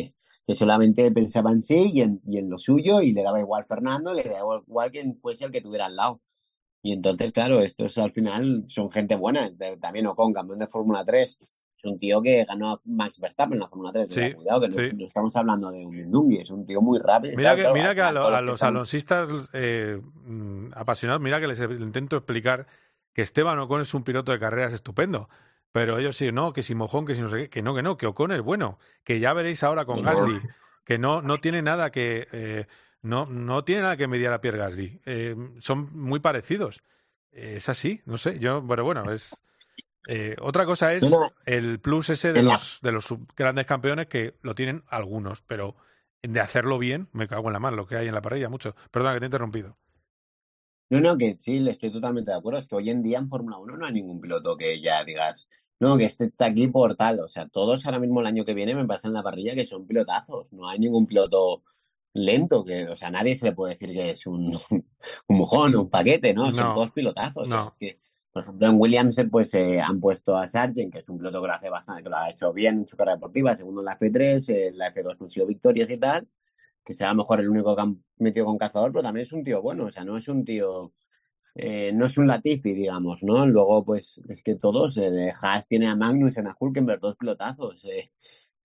que, solamente pensaba en sí y en, y en, lo suyo y le daba igual Fernando, le daba igual quien fuese el que tuviera al lado. Y entonces, claro, estos al final son gente buena. También Ocon, campeón de Fórmula 3, es un tío que ganó a Max Verstappen en la Fórmula 3. Sí, cuidado, que no, sí. no, estamos hablando de un Indungui, es un tío muy rápido. Mira que, claro, mira que a, lo, a, los alonsistas eh, apasionados, mira que les intento explicar que Esteban Ocon es un piloto de carreras estupendo. Pero ellos sí, no, que si mojón, que si no sé qué, que no, que no, que Ocon es bueno. Que ya veréis ahora con no. Gasly, que no, no tiene nada que. Eh, no, no tiene nada que mediar a Pierre Gasly. Eh, son muy parecidos. Es así, no sé, yo, pero bueno, es. Eh, otra cosa es el plus ese de los, de los grandes campeones que lo tienen algunos, pero de hacerlo bien, me cago en la mano, lo que hay en la parrilla, mucho. Perdona que te he interrumpido. No, no, que sí, le estoy totalmente de acuerdo. Es que hoy en día en Fórmula 1 no hay ningún piloto que ya digas, No, que este está aquí por tal. O sea, todos ahora mismo el año que viene me parecen en la parrilla que son pilotazos. No hay ningún piloto lento, que, o sea, nadie se le puede decir que es un, [laughs] un mojón o un paquete, ¿no? Son No. todos pilotazos. No. Es que, por ejemplo, en Williams pues eh, han puesto a Sargent, que es un piloto que lo hace bastante, que lo ha hecho bien en su carrera deportiva, segundo en la F3, eh, en la F2 consiguió victorias y tal, que será a lo mejor el único que han metido con cazador, pero también es un tío bueno, o sea, no es un tío, eh, no es un Latifi, digamos, ¿no? Luego, pues, es que todos, eh, de Haas tiene a Magnus, a Hulkenberg, dos pilotazos, eh.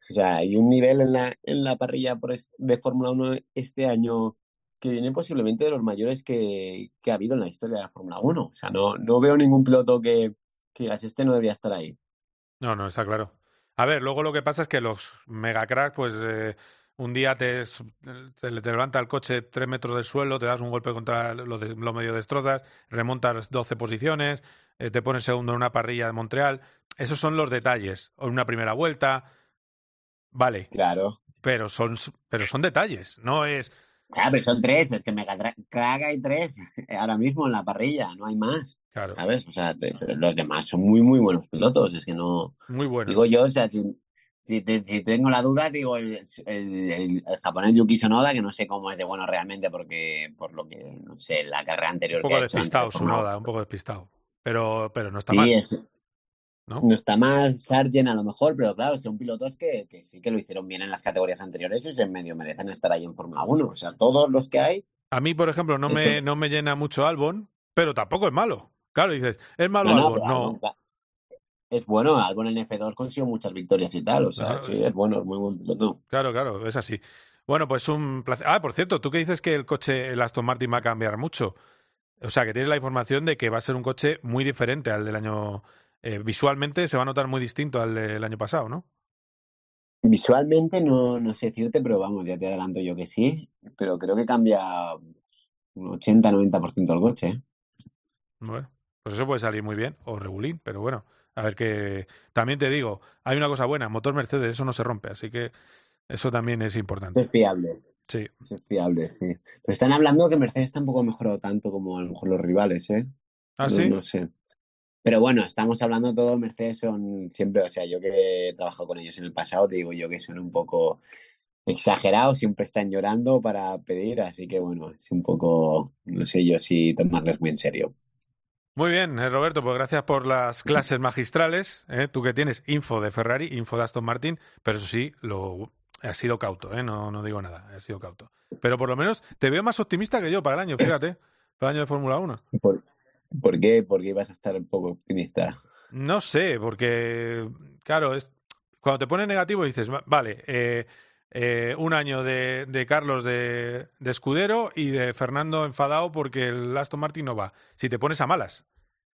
O sea, hay un nivel en la, en la parrilla por es- de Fórmula 1 este año que viene posiblemente de los mayores que, que ha habido en la historia de la Fórmula 1. O sea, no, no veo ningún piloto que, que digas, este no debería estar ahí. No, no, está claro. A ver, luego lo que pasa es que los megacracks, pues eh, un día te, te, te levanta el coche tres metros del suelo, te das un golpe contra lo, de- lo medio destrozas, remontas 12 posiciones, eh, te pones segundo en una parrilla de Montreal. Esos son los detalles. O en una primera vuelta. Vale, Claro. pero son, pero son detalles. No es. Claro, pero son tres, es que Mega Crack hay tres [laughs] ahora mismo en la parrilla, no hay más, Claro, ¿sabes? O sea, te- pero los demás son muy, muy buenos pilotos, es que no... muy bueno. Digo yo, o sea, si, si, te- si tengo la duda, digo el, el, el- el japonés Yuki Sonoda, que no sé cómo es de bueno realmente, porque por lo que, no sé, la carrera anterior un que poco ha hecho antes despistado, de Fórmula Sunoda, un poco despistado. Pero, pero no está Sí, mal. es- ¿no? ¿no? está más Sargent a lo mejor, pero claro, son pilotos que, que sí que lo hicieron bien en las categorías anteriores y se medio merecen estar ahí en Fórmula 1. O sea, todos los que hay, A mí, por ejemplo, no me, no me llena mucho Albon, pero tampoco es malo. Claro, dices, ¿es malo No, Albon? No. Albon, claro, es bueno. Albon en F2 consiguió muchas victorias y tal. O sea, Claro, sí, es- es bueno, es muy buen piloto. Claro, claro, es así. Bueno, pues un placer. Ah, por cierto, tú que dices que el coche, el Aston Martin va a cambiar mucho. O sea, que tienes la información de que va a ser un coche muy diferente al del año. Eh, visualmente se va a notar muy distinto al del año pasado, ¿no? Visualmente no, no sé decirte, pero vamos, ya te adelanto yo que sí. Pero creo que cambia un 80-90% el coche. ¿eh? Bueno, pues eso puede salir muy bien, o regulín, pero bueno, a ver que. También te digo, hay una cosa buena, motor Mercedes, eso no se rompe, así que eso también es importante. Es fiable. Sí. Es fiable, sí. Pero están hablando que Mercedes tampoco ha mejorado tanto como a lo mejor los rivales, ¿eh? ¿Ah, No- sí? No sé. Pero bueno, estamos hablando todo, Mercedes son siempre, o sea, yo que he trabajado con ellos en el pasado, te digo yo que son un poco exagerados, siempre están llorando para pedir, así que bueno, es un poco, no sé yo si tomarles muy en serio. Muy bien, eh, Roberto, pues gracias por las clases magistrales. ¿eh? Tú que tienes info de Ferrari, info de Aston Martin, pero eso sí, lo has sido cauto, ¿eh? no, no digo nada, has sido cauto. Pero por lo menos te veo más optimista que yo para el año, fíjate, para el año de Fórmula 1. ¿Por, por qué? ¿Por ibas a estar un poco optimista? No sé, porque, claro, es, cuando te pones negativo dices, "Va- vale, eh, eh, un año de, de Carlos de, de escudero y de Fernando enfadado porque el Aston Martin no va. Si te pones a malas.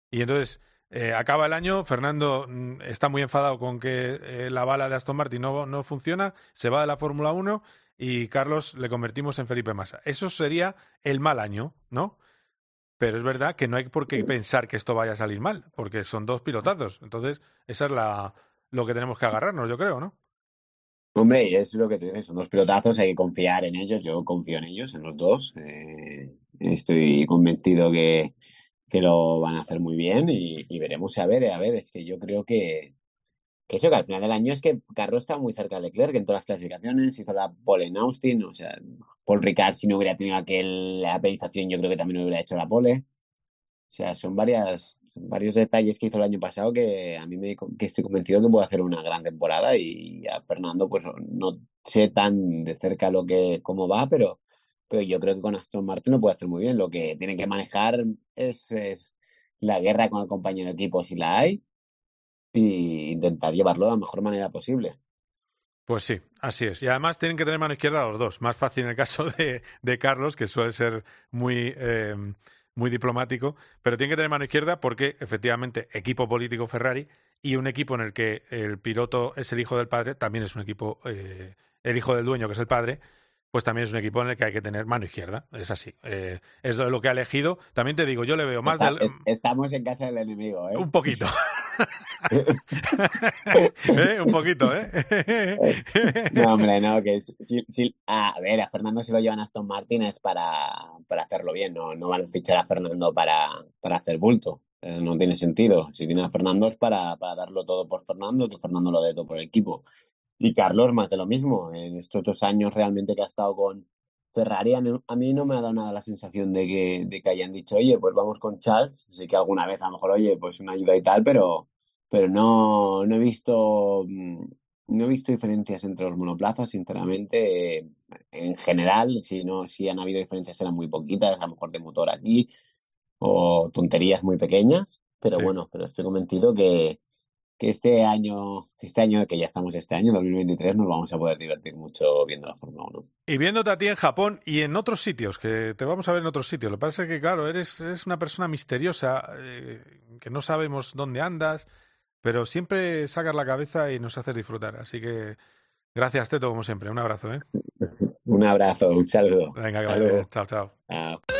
Y entonces eh, acaba el año, Fernando mm, está muy enfadado con que eh, la bala de Aston Martin no, no funciona, se va de la Fórmula 1 y Carlos le convertimos en Felipe Massa. Eso sería el mal año, ¿no? Pero es verdad que no hay por qué pensar que esto vaya a salir mal, porque son dos pilotazos. Entonces, esa es la, lo que tenemos que agarrarnos, yo creo, ¿no? Hombre, es lo que tú dices, son dos pilotazos, hay que confiar en ellos, yo confío en ellos, en los dos. eh, estoy convencido que, que lo van a hacer muy bien y, y veremos a ver, a ver, es que yo creo que, que eso, que al final del año es que Carlos está muy cerca de Leclerc en todas las clasificaciones, hizo la pole en Austin, o sea, Paul Ricard si no hubiera tenido aquella penalización yo creo que también hubiera hecho la pole. O sea, son varias, varios detalles que hizo el año pasado que a mí me que estoy convencido que puede hacer una gran temporada y a Fernando pues no sé tan de cerca lo que cómo va, pero pero yo creo que con Aston Martin lo puede hacer muy bien. Lo que tiene que manejar es la guerra con el compañero de equipo si la hay intentar llevarlo de la mejor manera posible. Pues sí, así es. Y además tienen que tener mano izquierda los dos. Más fácil en el caso de, de Carlos, que suele ser muy, eh, muy diplomático, pero tiene que tener mano izquierda porque efectivamente equipo político Ferrari y un equipo en el que el piloto es el hijo del padre, también es un equipo, eh, el hijo del dueño que es el padre, pues también es un equipo en el que hay que tener mano izquierda. Es así. Eh, es lo que ha elegido. También te digo, yo le veo más Está- del... es- estamos en casa del enemigo, ¿eh? Un poquito. [laughs] [laughs] ¿Eh? Un poquito, ¿eh? No, hombre, no, que a ver, a Fernando si lo llevan a Aston Martin es para, para hacerlo bien, no, no van a fichar a Fernando para, para hacer bulto. Eh, no tiene sentido. Si tiene a Fernando es para, para darlo todo por Fernando, que Fernando lo dé todo por el equipo. Y Carlos, más de lo mismo. En estos dos años realmente que ha estado con Ferrari, a mí no me ha dado nada la sensación de que, de que hayan dicho, oye, pues vamos con Charles. Sí que alguna vez a lo mejor, oye, pues una ayuda y tal, pero, pero no, no he visto mm, no he visto diferencias entre los monoplazas, sinceramente. En general, si no, si han habido diferencias eran muy poquitas, a lo mejor de motor aquí, o tonterías muy pequeñas, pero bueno, pero estoy convencido que, que este año, este año que ya estamos este año, 2023, nos vamos a poder divertir mucho viendo la Fórmula 1. Y viéndote a ti en Japón y en otros sitios, que te vamos a ver en otros sitios. Lo que pasa es que, claro, eres, eres una persona misteriosa, eh, que no sabemos dónde andas, pero siempre sacas la cabeza y nos haces disfrutar. Así que gracias, Teto, como siempre. Un abrazo, ¿eh? [laughs] un abrazo, un saludo. Venga, que vaya. Chao, chao. chao.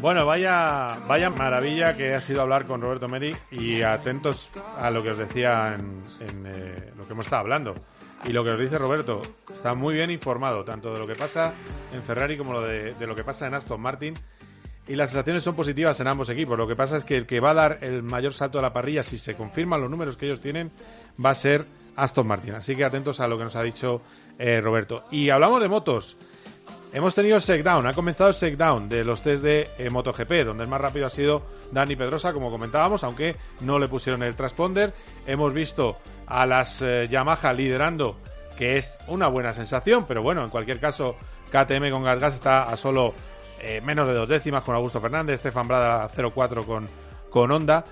Bueno, vaya, vaya maravilla que ha sido hablar con Roberto Meri y atentos a lo que os decía en, eh, lo que hemos estado hablando. Y lo que os dice Roberto, está muy bien informado, tanto de lo que pasa en Ferrari como lo de, lo que pasa en Aston Martin. Y las sensaciones son positivas en ambos equipos. Lo que pasa es que el que va a dar el mayor salto a la parrilla, si se confirman los números que ellos tienen, va a ser Aston Martin. Así que atentos a lo que nos ha dicho eh, Roberto. Y hablamos de motos. Hemos tenido el Shakedown, ha comenzado el Shakedown de los test de eh, MotoGP, donde el más rápido ha sido Dani Pedrosa, como comentábamos, aunque no le pusieron el transponder. Hemos visto a las eh, Yamaha liderando, que es una buena sensación, pero bueno, en cualquier caso, KTM con Gas está a solo eh, menos de dos décimas con Augusto Fernández, Stefan Brada 0-4 con, con Honda.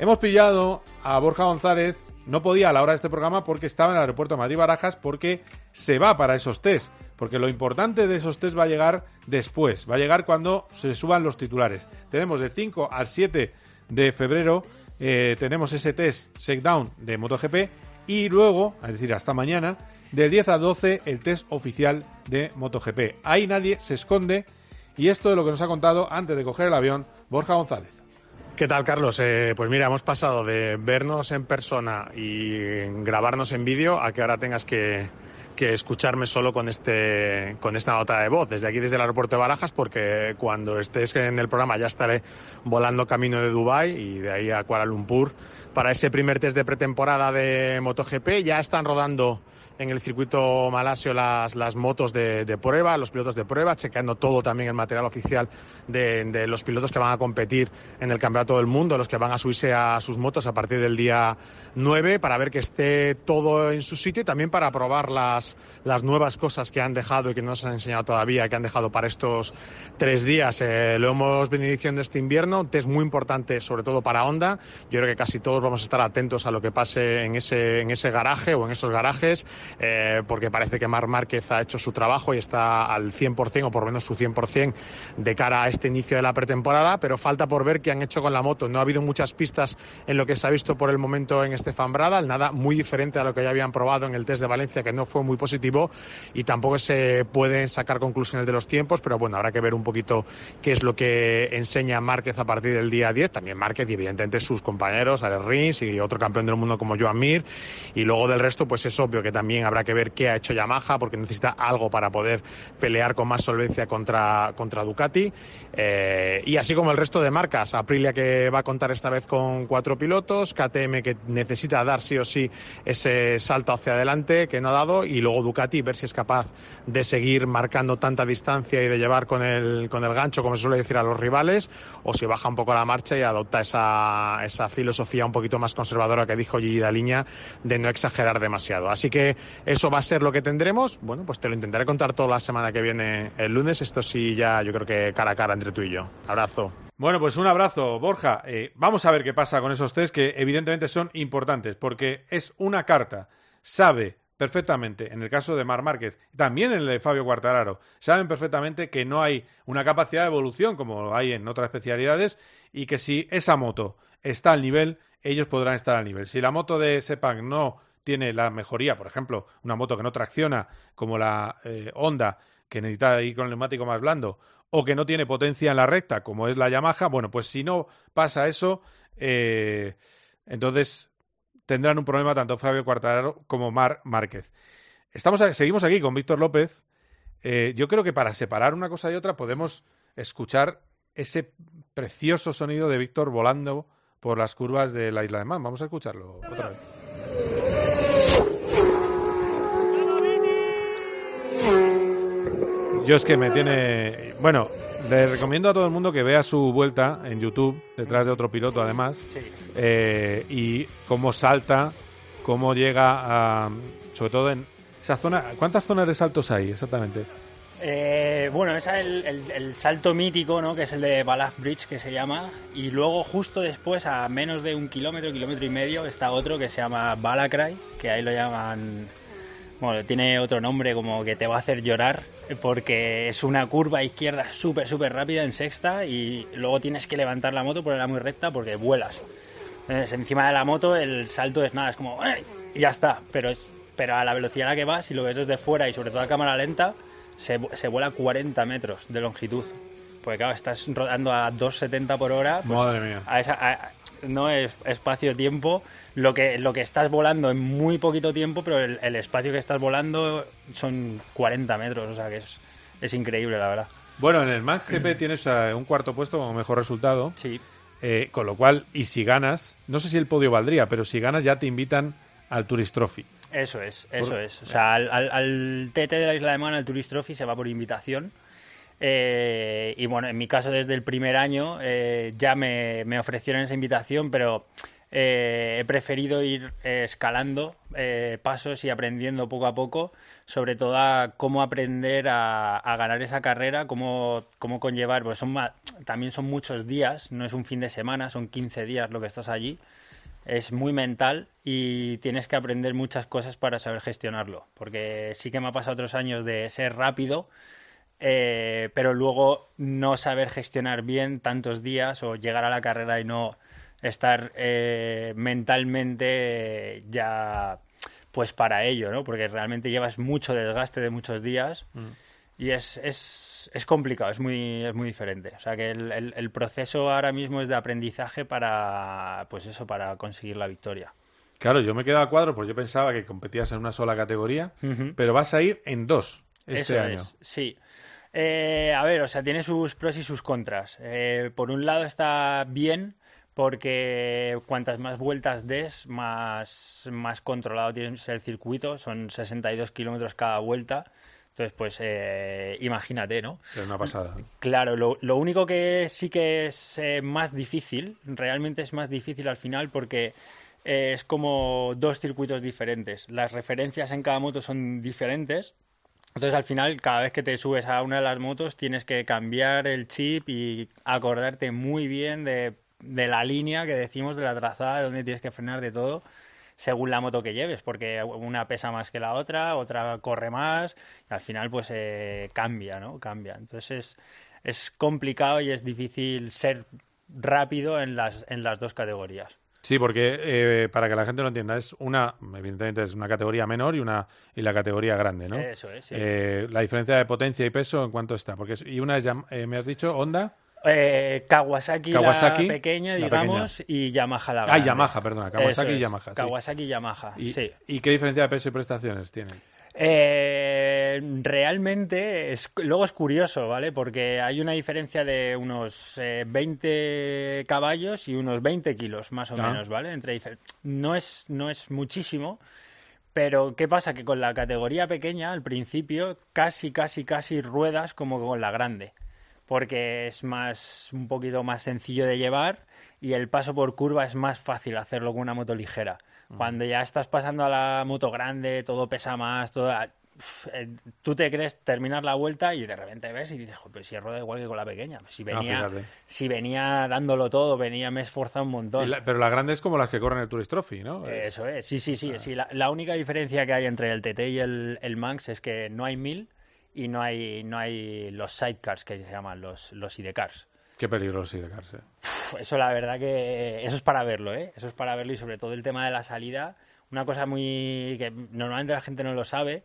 Hemos pillado a Borja González, no podía a la hora de este programa porque estaba en el aeropuerto de Madrid-Barajas porque se va para esos test porque lo importante de esos test va a llegar después, va a llegar cuando se suban los titulares. Tenemos del 5 al 7 de febrero, eh, tenemos ese test Shakedown de MotoGP y luego, es decir, hasta mañana, del 10 al 12 el test oficial de MotoGP. Ahí nadie se esconde y esto es lo que nos ha contado antes de coger el avión Borja González. ¿Qué tal, Carlos? Eh, pues mira, hemos pasado de vernos en persona y grabarnos en vídeo a que ahora tengas que, que escucharme solo con, este, con esta nota de voz desde aquí, desde el aeropuerto de Barajas, porque cuando estés en el programa ya estaré volando camino de Dubái y de ahí a Kuala Lumpur para ese primer test de pretemporada de MotoGP. Ya están rodando en el circuito malasio las, las motos de, de, prueba, los pilotos de prueba, chequeando todo también el material oficial de, de, los pilotos que van a competir en el Campeonato del Mundo, los que van a subirse a sus motos a partir del día 9 para ver que esté todo en su sitio y también para probar las, las nuevas cosas que han dejado y que no nos han enseñado todavía, que han dejado para estos tres días. Eh, lo hemos venido diciendo este invierno, un test muy importante sobre todo para Honda. Yo creo que casi todos vamos a estar atentos a lo que pase en ese, en ese garaje o en esos garajes. Eh, porque parece que Mar Márquez ha hecho su trabajo y está al 100% o por lo menos su 100% de cara a este inicio de la pretemporada, pero falta por ver qué han hecho con la moto. No ha habido muchas pistas en lo que se ha visto por el momento en Estefan Bradal, nada muy diferente a lo que ya habían probado en el test de Valencia, que no fue muy positivo y tampoco se pueden sacar conclusiones de los tiempos, pero bueno, habrá que ver un poquito qué es lo que enseña Márquez a partir del día 10. También Márquez y evidentemente sus compañeros, Alex Rins y otro campeón del mundo como Joan Mir. Y luego del resto, pues es obvio que también habrá que ver qué ha hecho Yamaha porque necesita algo para poder pelear con más solvencia contra, contra Ducati. Eh, y así como el resto de marcas, Aprilia que va a contar esta vez con cuatro pilotos, KTM que necesita dar sí o sí ese salto hacia adelante que no ha dado y luego Ducati ver si es capaz de seguir marcando tanta distancia y de llevar con el, con el gancho, como se suele decir a los rivales, o si baja un poco la marcha y adopta esa, esa filosofía un poquito más conservadora que dijo Gigi Daliña de no exagerar demasiado. Así que eso va a ser lo que tendremos. Bueno, pues te lo intentaré contar toda la semana que viene el lunes. Esto sí, ya yo creo que cara a cara entre tú y yo. Abrazo. Bueno, pues un abrazo, Borja. Eh, vamos a ver qué pasa con esos test que evidentemente son importantes porque es una carta. Sabe perfectamente, en el caso de Mar Márquez, también en el de Fabio Quartararo, saben perfectamente que no hay una capacidad de evolución como hay en otras especialidades y que si esa moto está al nivel, ellos podrán estar al nivel. Si la moto de Sepang no tiene la mejoría, por ejemplo, una moto que no tracciona, como la eh, Honda, que necesita ir con el neumático más blando, o que no tiene potencia en la recta, como es la Yamaha, bueno, pues si no pasa eso, eh, entonces tendrán un problema tanto Fabio Quartararo como Mar Márquez. Estamos, seguimos aquí con Víctor López. Eh, yo creo que para separar una cosa y otra podemos escuchar ese precioso sonido de Víctor volando por las curvas de la isla de Man. Vamos a escucharlo otra vez. Yo es que me tiene... Bueno, le recomiendo a todo el mundo que vea su vuelta en YouTube, detrás de otro piloto además, eh, y cómo salta, cómo llega a... Sobre todo en esa zona... ¿Cuántas zonas de saltos hay exactamente? Eh, bueno, ese es el, salto mítico, ¿no? Que es el de Balaf Bridge, que se llama. Y luego, justo después, a menos de un kilómetro, kilómetro y medio, está otro que se llama Balacry, que ahí lo llaman. Bueno, tiene otro nombre como que te va a hacer llorar, porque es una curva izquierda súper, súper rápida en sexta y luego tienes que levantar la moto, ponerla muy recta porque vuelas. Entonces, encima de la moto el salto es nada, es como... Y ya está, pero, es, pero a la velocidad a la que vas, si lo ves desde fuera y sobre todo a cámara lenta, se, se vuela 40 metros de longitud. Porque claro, estás rodando a 2,70 por hora. Pues, Madre mía. A esa, no es espacio-tiempo. Lo que, lo que estás volando en muy poquito tiempo, pero el, espacio que estás volando son 40 metros. O sea que es, es increíble, la verdad. Bueno, en el Max GP [clears throat] tienes eh, un cuarto puesto como mejor resultado. Sí. Eh, con lo cual, y si ganas, no sé si el podio valdría, pero si ganas ya te invitan al Tourist Trophy. Eso es, eso es. O sea, al, TT de la Isla de Man, al Tourist Trophy, se va por invitación. Eh, y bueno, en mi caso desde el primer año eh, ya me, ofrecieron esa invitación, pero eh, he preferido ir escalando pasos y aprendiendo poco a poco, sobre todo a cómo aprender a, ganar esa carrera, cómo, cómo conllevar, pues son también son muchos días, no es un fin de semana, son 15 días lo que estás allí es muy mental y tienes que aprender muchas cosas para saber gestionarlo. Porque sí que me ha pasado otros años de ser rápido, eh, pero luego no saber gestionar bien tantos días o llegar a la carrera y no estar eh, mentalmente ya pues para ello, ¿no? Porque realmente llevas mucho desgaste de muchos días. Mm y es, es, es, complicado, es muy, es muy diferente. O sea que el, el, proceso ahora mismo es de aprendizaje para, pues eso, para conseguir la victoria. Claro, yo me quedo a cuadro porque yo pensaba que competías en una sola categoría, pero vas a ir en dos este año. sí. Eh, a ver, o sea, tiene sus pros y sus contras. Eh, por un lado está bien porque cuantas más vueltas des, más, más controlado tienes el circuito. Son 62 kilómetros cada vuelta. Entonces, pues eh, imagínate, ¿no? Es una pasada. Claro, lo, lo único que sí que es eh, más difícil, realmente es más difícil al final porque eh, es como dos circuitos diferentes. Las referencias en cada moto son diferentes. Entonces, al final, cada vez que te subes a una de las motos, tienes que cambiar el chip y acordarte muy bien de, de la línea que decimos, de la trazada, de dónde tienes que frenar, de todo según la moto que lleves, porque una pesa más que la otra, otra corre más, y al final pues eh, cambia, ¿no? Cambia. Entonces es, complicado y es difícil ser rápido en las, en las dos categorías. Sí, porque eh, para que la gente lo entienda, es una, evidentemente es una categoría menor y una y la categoría grande, ¿no? Eso es. Sí. Eh, la diferencia de potencia y peso, ¿en cuánto está? Porque y una es, me has dicho, Honda. Eh, Kawasaki, la pequeña, digamos, y Yamaha la grande. Ah, Yamaha, perdona, Kawasaki y Yamaha. Kawasaki y Yamaha, ¿Y, sí. ¿Y qué diferencia de peso y prestaciones tienen? Eh, realmente, es, luego es curioso, ¿vale? Porque hay una diferencia de unos 20 eh, caballos y unos 20 kilos, más o ah. menos, ¿vale? Entre no es, no es muchísimo, pero ¿qué pasa? Que con la categoría pequeña, al principio, casi, casi, casi ruedas como con la grande porque es más un poquito más sencillo de llevar y el paso por curva es más fácil hacerlo con una moto ligera. Cuando ya estás pasando a la moto grande, todo pesa más, todo eh, tú te crees terminar la vuelta y de repente ves y dices, pero si rueda igual que con la pequeña. Si ah, venía, si venía dándolo todo, venía, me he esforzado un montón. pero la grande es como las que corren el Tourist Trophy, ¿no? Eso es, sí, sí, sí. Ah. sí la, única diferencia que hay entre el TT y el, el Manx es que no hay mil, y no hay, no hay los sidecars que se llaman, los, los idecars. Qué peligro los idecars, eh. Eso la verdad que eso es para verlo, ¿eh? Eso es para verlo y sobre todo el tema de la salida. una cosa muy que normalmente la gente no lo sabe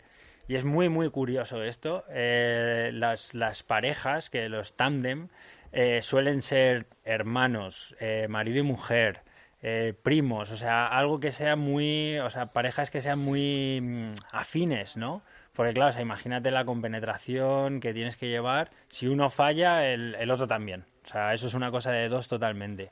y es muy muy curioso esto. Eh, las, las parejas, que los tándem eh, suelen ser hermanos, eh, marido y mujer. Eh, primos, o sea, algo que sea muy, o sea, parejas que sean muy mm, afines, ¿no? Porque claro, o sea, imagínate la compenetración que tienes que llevar, si uno falla, el, el otro también. O sea, eso es una cosa de dos totalmente.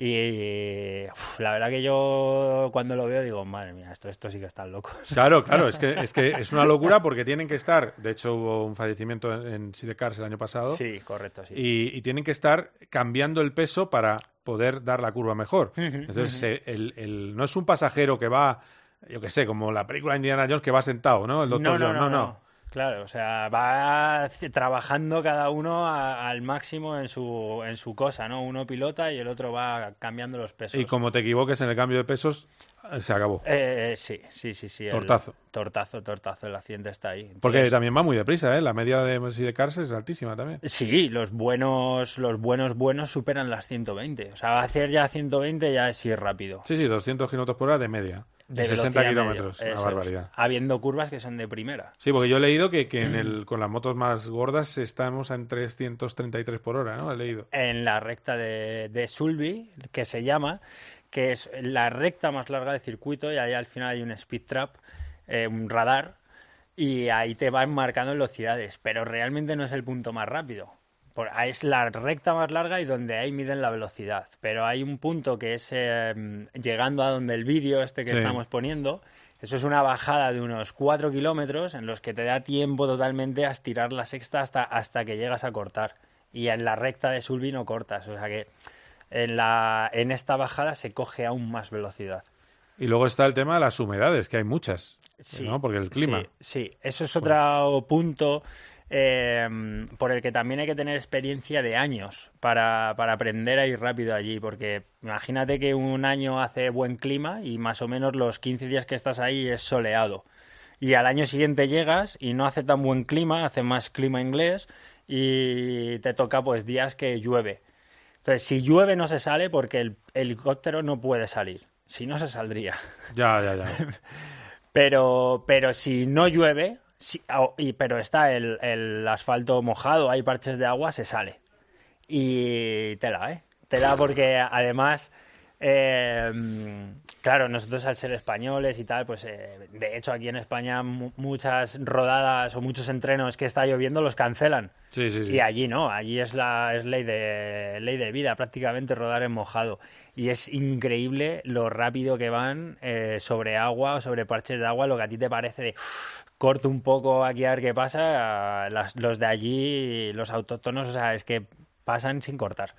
Y uf, la verdad que yo cuando lo veo digo, madre mía, esto, esto sí que están locos. [laughs] Claro, claro, es que, es que es una locura porque tienen que estar, de hecho hubo un fallecimiento en, Sidecars el año pasado. Sí, correcto, sí. Y, y tienen que estar cambiando el peso para poder dar la curva mejor. Entonces, eh, el, el- no es un pasajero que va, yo qué sé, como la película de Indiana Jones que va sentado, ¿no? El doctor no, no, no, no. Claro, o sea, va trabajando cada uno a- al máximo en su, en su cosa, ¿no? Uno pilota y el otro va cambiando los pesos. Y como te equivoques en el cambio de pesos, eh, se acabó. Eh, sí, sí, sí, sí. el- Tortazo. tortazo, tortazo, el accidente está ahí. Porque también va muy deprisa, ¿eh? La media de Sidecars es altísima también. Sí, los buenos, los buenos buenos superan las 120. O sea, hacer ya 120 ya es ir rápido. Sí, sí, 200 kilómetros por hora de media. De 60 velocidad kilómetros. Una barbaridad. Habiendo curvas que son de primera. Sí, porque yo he leído que, que en el, con las motos más gordas estamos en 333 por hora, ¿no? He leído. en la recta de, de Sulby, que se llama, que es la recta más larga del circuito y ahí al final hay un speed trap, eh, un radar, y ahí te van marcando velocidades, pero realmente no es el punto más rápido. Por, es la recta más larga y donde ahí miden la velocidad, pero hay un punto que es eh, llegando a donde el vídeo este que Sí. estamos poniendo, eso es una bajada de unos 4 kilómetros en los que te da tiempo totalmente a estirar la sexta hasta, hasta que llegas a cortar. Y en la recta de Sulby no cortas, o sea que en, la, en esta bajada se coge aún más velocidad. Y luego está el tema de las humedades, que hay muchas, Sí, ¿no? Porque el clima. Sí, sí. eso es otro punto eh, por el que también hay que tener experiencia de años para, para aprender a ir rápido allí, porque imagínate que un año hace buen clima y más o menos los 15 días que estás ahí es soleado. Y al año siguiente llegas y no hace tan buen clima, hace más clima inglés y te toca pues días que llueve. Entonces, si llueve no se sale porque el helicóptero no puede salir. Si no, se saldría. Ya, ya, ya. [laughs] Pero, pero si no llueve, si- o- y, pero está el, el asfalto mojado, hay parches de agua, se sale. Y tela, ¿eh? Tela porque además, eh, claro, nosotros al ser españoles y tal, pues eh, de hecho aquí en España mu- muchas rodadas o muchos entrenos que está lloviendo los cancelan. Sí, sí, sí. Y allí no, allí es la es ley de ley de vida, prácticamente rodar en mojado. Y es increíble lo rápido que van eh, sobre agua o sobre parches de agua, lo que a ti te parece de "Uf, corto un poco aquí a ver qué pasa, las- los de allí, los autóctonos, o sea, es que pasan sin cortar.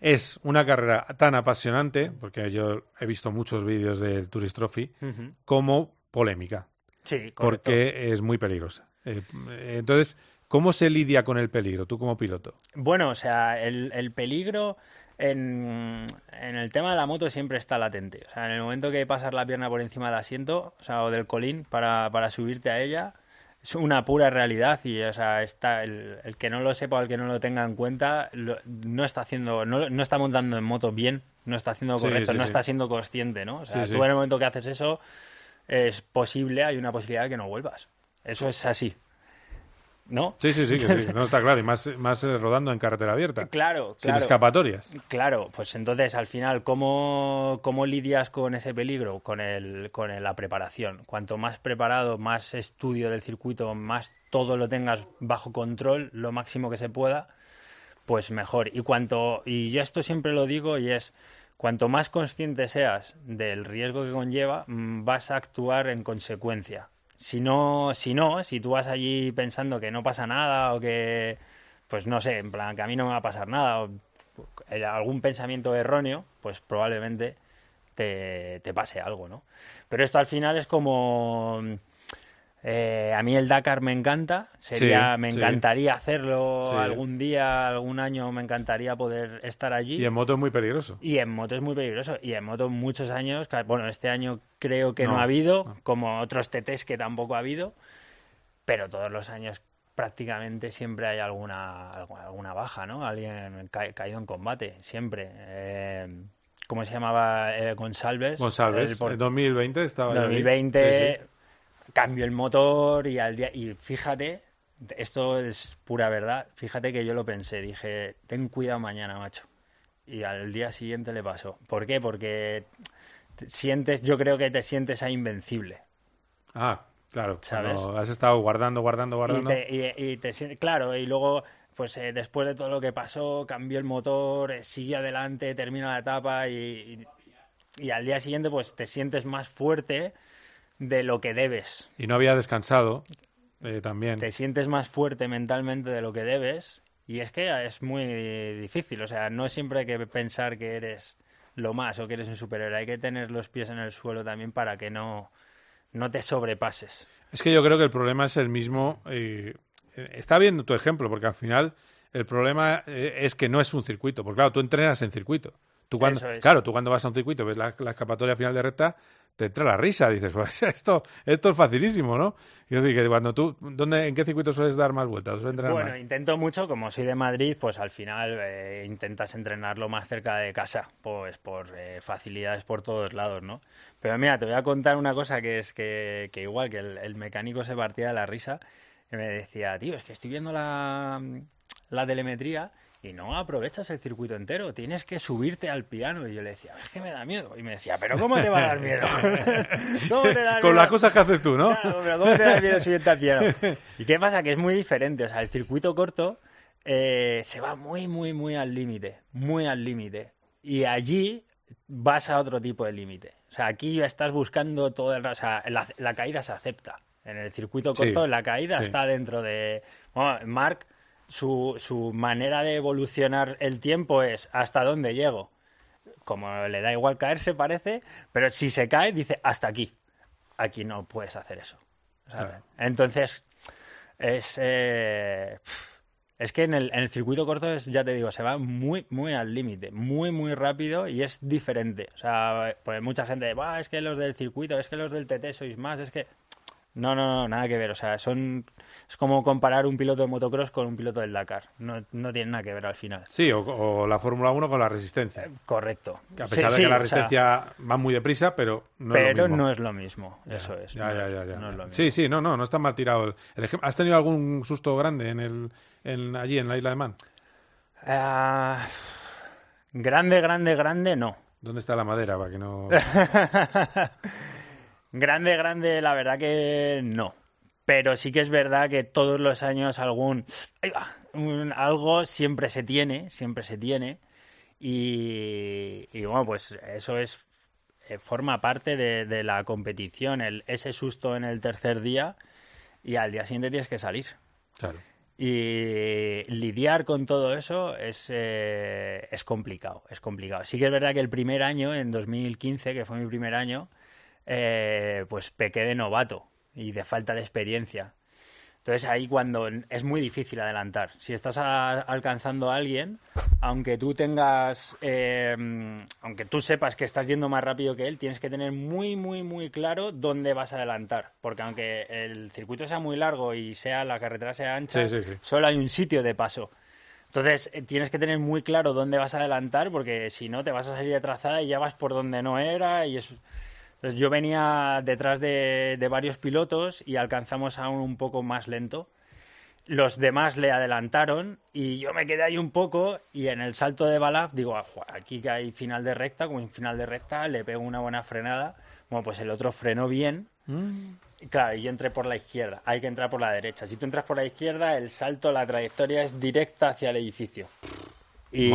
Es una carrera tan apasionante, porque yo he visto muchos vídeos del Tourist Trophy, como polémica, Sí, correcto. porque es muy peligrosa. Eh, entonces, ¿cómo se lidia con el peligro, tú como piloto? Bueno, o sea, el, el peligro en, en el tema de la moto siempre está latente. O sea, en el momento que pasas la pierna por encima del asiento, o sea, o del colín para, para subirte a ella, es una pura realidad y, o sea, está el, el que no lo sepa o el que no lo tenga en cuenta lo- no está haciendo, no, no está montando en moto bien, no está haciendo correcto, sí, no sí. está siendo consciente, ¿no? O sea, tú en el momento que haces eso es posible, hay una posibilidad de que no vuelvas. Eso es así. ¿No? Sí, sí, sí, que sí, [laughs] no está claro, y más, más eh, rodando en carretera abierta. Claro, Sin claro. escapatorias. Claro, pues entonces al final, ¿cómo, cómo lidias con ese peligro? Con, el, con el- la preparación. Cuanto más preparado, más estudio del circuito, más todo lo tengas bajo control, lo máximo que se pueda, pues mejor. Y cuanto, y yo esto siempre lo digo y es, cuanto más consciente seas del riesgo que conlleva, mm, vas a actuar en consecuencia. Si no, si no, si tú vas allí pensando que no pasa nada o que, pues no sé, en plan que a mí no me va a pasar nada o eh, algún pensamiento erróneo, pues probablemente te, te pase algo, ¿no? Pero esto al final es como... eh, a mí el Dakar me encanta, sería, Sí, me sí. encantaría hacerlo Sí. algún día, algún año, me encantaría poder estar allí. Y en moto es muy peligroso. Y en moto es muy peligroso. Y en moto muchos años, bueno, este año creo que no, No, ha habido, como otros TTs que tampoco ha habido, pero todos los años prácticamente siempre hay alguna, algu- alguna baja, ¿no? Alguien ca- caído en combate, siempre. Eh, ¿cómo se llamaba? Eh, González. González, en 2020 estaba 2020 cambió el motor y al día y fíjate, esto es pura verdad, fíjate que yo lo pensé, dije, ten cuidado mañana, macho. Y al día siguiente le pasó. ¿Por qué? Porque sientes, yo creo que te sientes ahí invencible. Ah, claro. ¿Sabes? Has estado guardando, guardando, guardando. Y te, claro, y luego, pues eh, después de todo lo que pasó, cambió el motor, eh, sigue adelante, termina la etapa y, y, al día siguiente, pues te sientes más fuerte de lo que debes. Y no había descansado eh, también. Te sientes más fuerte mentalmente de lo que debes. Y es que es muy difícil. O sea, no siempre hay que pensar que eres lo más o que eres un superhéroe. Hay que tener los pies en el suelo también para que no, no te sobrepases. Es que yo creo que el problema es el mismo. Eh, está viendo tu ejemplo, porque al final el problema eh, es que no es un circuito. Porque claro, tú entrenas en circuito. Tú cuando, Claro, tú cuando vas a un circuito, ves la, la escapatoria final de recta, te entra la risa, dices, [laughs] pues esto, esto es facilísimo, ¿no? Y yo digo que cuando tú, ¿dónde, ¿en qué circuito sueles dar más vueltas? Bueno, intento mucho, como soy de Madrid, pues al final eh, intentas entrenarlo más cerca de casa, pues por eh, facilidades por todos lados, ¿no? Pero mira, te voy a contar una cosa que es que, que igual que el, el, mecánico se partía de la risa, y me decía, tío, es que estoy viendo la, la telemetría y no aprovechas el circuito entero, tienes que subirte al piano. Y yo le decía, es que me da miedo. Y me decía, pero ¿cómo te va a dar miedo? [laughs] ¿Cómo te da Con las cosas que haces tú, ¿no? Claro, pero ¿cómo te da miedo subirte al piano? [laughs] ¿Y qué pasa? Que es muy diferente. O sea, el circuito corto eh, se va muy, muy, muy al límite. Muy al límite. Y allí vas a otro tipo de límite. O sea, aquí estás buscando todo el... O sea, la, caída se acepta. En el circuito corto, la caída está dentro de... Bueno, Mark su, su manera de evolucionar el tiempo es hasta dónde llego. Como le da igual caerse, parece, pero si se cae, dice hasta aquí. Aquí no puedes hacer eso. Entonces, es. Eh, es que en el, en el, circuito corto, es, ya te digo, se va muy, muy al límite, muy, muy rápido y es diferente. O sea, pues mucha gente, va, es que los del circuito, es que los del TT sois más, es que no, no, no, nada que ver. O sea, son es como comparar un piloto de motocross con un piloto del Dakar. No, no tiene nada que ver al final. Sí, o, la Fórmula 1 con la resistencia. Eh, correcto. a pesar de que la resistencia va muy deprisa, pero no pero es lo mismo. no es lo mismo. Eso es. Ya, ya, ya, sí, sí, no, no, no está mal tirado. El, ¿Has tenido algún susto grande en el, en, allí en la isla de Man? Ah, grande, grande, grande, no. ¿Dónde está la madera para que no...? [laughs] Grande, grande, la verdad que no. Pero sí que es verdad que todos los años algún... algo siempre se tiene, siempre se tiene. Y, bueno, pues eso es eh, forma parte de, la competición, el, ese susto en el tercer día y al día siguiente tienes que salir. Claro. Y lidiar con todo eso es, eh, es complicado, es complicado. Sí que es verdad que el primer año, en 2015, que fue mi primer año, eh, pues pequé de novato y de falta de experiencia. Entonces ahí cuando es muy difícil adelantar. Si estás alcanzando a alguien, aunque tú tengas, eh, aunque tú sepas que estás yendo más rápido que él, tienes que tener muy, muy, muy claro dónde vas a adelantar. Porque aunque el circuito sea muy largo y sea la carretera sea ancha, solo hay un sitio de paso. Entonces eh, tienes que tener muy claro dónde vas a adelantar, porque si no te vas a salir de trazada y ya vas por donde no era y eso entonces yo venía detrás de, varios pilotos y alcanzamos a uno un poco más lento. Los demás le adelantaron y yo me quedé ahí un poco y en el salto de Balaf digo, ah, aquí que hay final de recta, como en final de recta le pego una buena frenada. Bueno, pues el otro frenó bien. Mm. Claro, y yo entré por la izquierda. Hay que entrar por la derecha. Si tú entras por la izquierda, el salto, la trayectoria es directa hacia el edificio. Y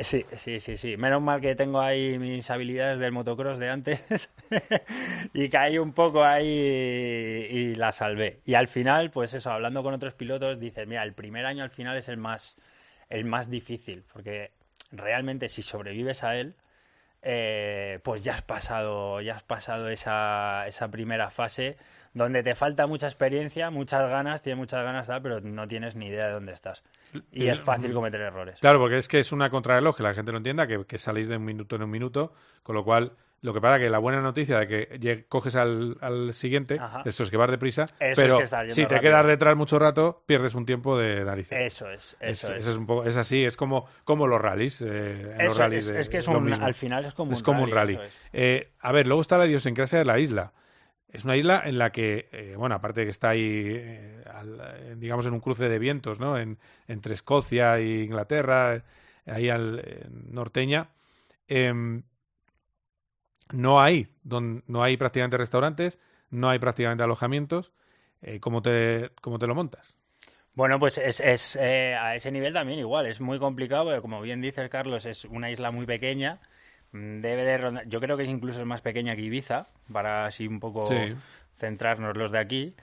sí, sí, sí, sí. Menos mal que tengo ahí mis habilidades del motocross de antes [laughs] y caí un poco ahí y la salvé. Y al final, pues eso, hablando con otros pilotos, dices, mira, el primer año al final es el más, el más difícil, porque realmente si sobrevives a él, eh, pues ya has pasado, ya has pasado esa, esa primera fase donde te falta mucha experiencia, muchas ganas, tienes muchas ganas, pero no tienes ni idea de dónde estás. Y es fácil cometer errores. Claro, porque es que es una contrarreloj, que la gente no entienda, que, que salís de un minuto en un minuto, con lo cual Lo que pasa que la buena noticia de que coges al, al siguiente, Ajá. eso es que vas deprisa, Eso es pero que si te rápido. quedas detrás mucho rato, pierdes un tiempo de narices. Eso es, eso es. es un poco, es así, es como, como los rallies. eh, los Eso rallies es, de- es que es un, al final es como es un como un rally. eso es. Eh, a ver, luego está la idiosincrasia de la isla. Es una isla en la que, eh, bueno, aparte de que está ahí, eh, al- eh, digamos, en un cruce de vientos, ¿no? En- entre Escocia e Inglaterra, ahí al norteña, em, no hay, don- no hay prácticamente restaurantes, no hay prácticamente alojamientos. ¿cómo, te, ¿Cómo te lo montas? Bueno, pues es, es, eh, a ese nivel también igual, es muy complicado, como bien dices, Carlos, es una isla muy pequeña, debe de rondar- yo creo que es incluso más pequeña que Ibiza, para así un poco Sí. centrarnos los de aquí,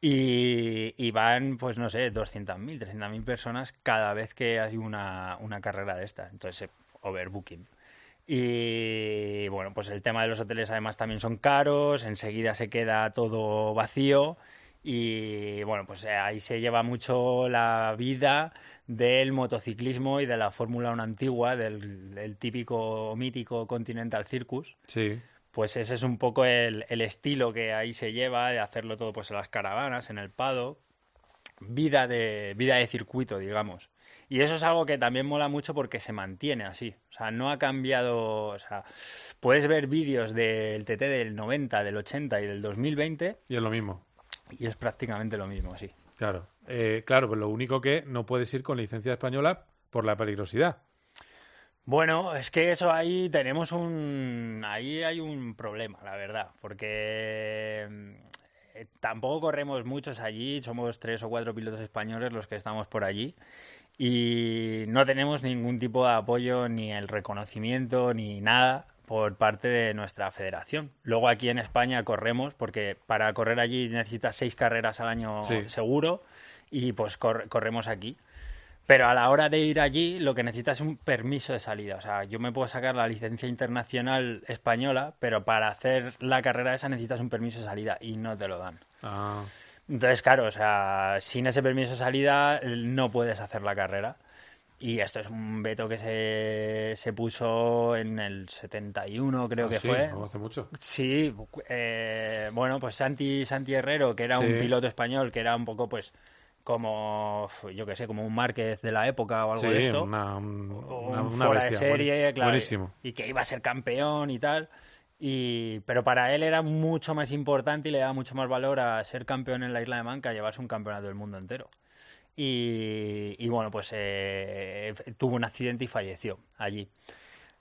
y, y van, pues no sé, 200.000, 300.000 personas cada vez que hay una, una carrera de esta, entonces eh, overbooking. Y bueno, pues el tema de los hoteles además también son caros, enseguida se queda todo vacío y bueno, pues eh, ahí se lleva mucho la vida del motociclismo y de la Fórmula 1 antigua, del, del típico mítico Continental Circus. Sí. Pues ese es un poco el, el estilo que ahí se lleva, de hacerlo todo pues en las caravanas, en el pado. Vida de, vida de circuito, digamos. Y eso es algo que también mola mucho porque se mantiene así. O sea, no ha cambiado. O sea, puedes ver vídeos del TT del 90, del 80 y del 2020 Y es lo mismo. Y es prácticamente lo mismo, sí. Claro, Eh, claro, pues lo único que no puedes ir con licencia española por la peligrosidad. Bueno, es que eso ahí tenemos un... Ahí hay un problema, la verdad, porque eh, tampoco corremos muchos allí, somos tres o cuatro pilotos españoles los que estamos por allí y no tenemos ningún tipo de apoyo, ni el reconocimiento, ni nada por parte de nuestra federación. Luego aquí en España corremos, porque para correr allí necesitas seis carreras al año Sí. seguro y pues cor- corremos aquí. Pero a la hora de ir allí, lo que necesitas es un permiso de salida. O sea, yo me puedo sacar la licencia internacional española, pero para hacer la carrera esa necesitas un permiso de salida y no te lo dan. Ah, Entonces, claro, o sea, sin ese permiso de salida no puedes hacer la carrera. Y esto es un veto que se, se puso en el 71, creo ah, que sí, fue. hace mucho. Sí, eh, bueno, pues Santi, Santi Herrero, que era un piloto español, que era un poco, pues, como, yo qué sé, como un Márquez de la época o algo Sí, de esto. una, una- un una fuera bestia. de serie, Buen- claro, Buenísimo. y que iba a ser campeón y tal. Y, pero para él era mucho más importante y le daba mucho más valor a ser campeón en la Isla de Man que a llevarse un campeonato del mundo entero. Y, bueno, pues eh, tuvo un accidente y falleció allí.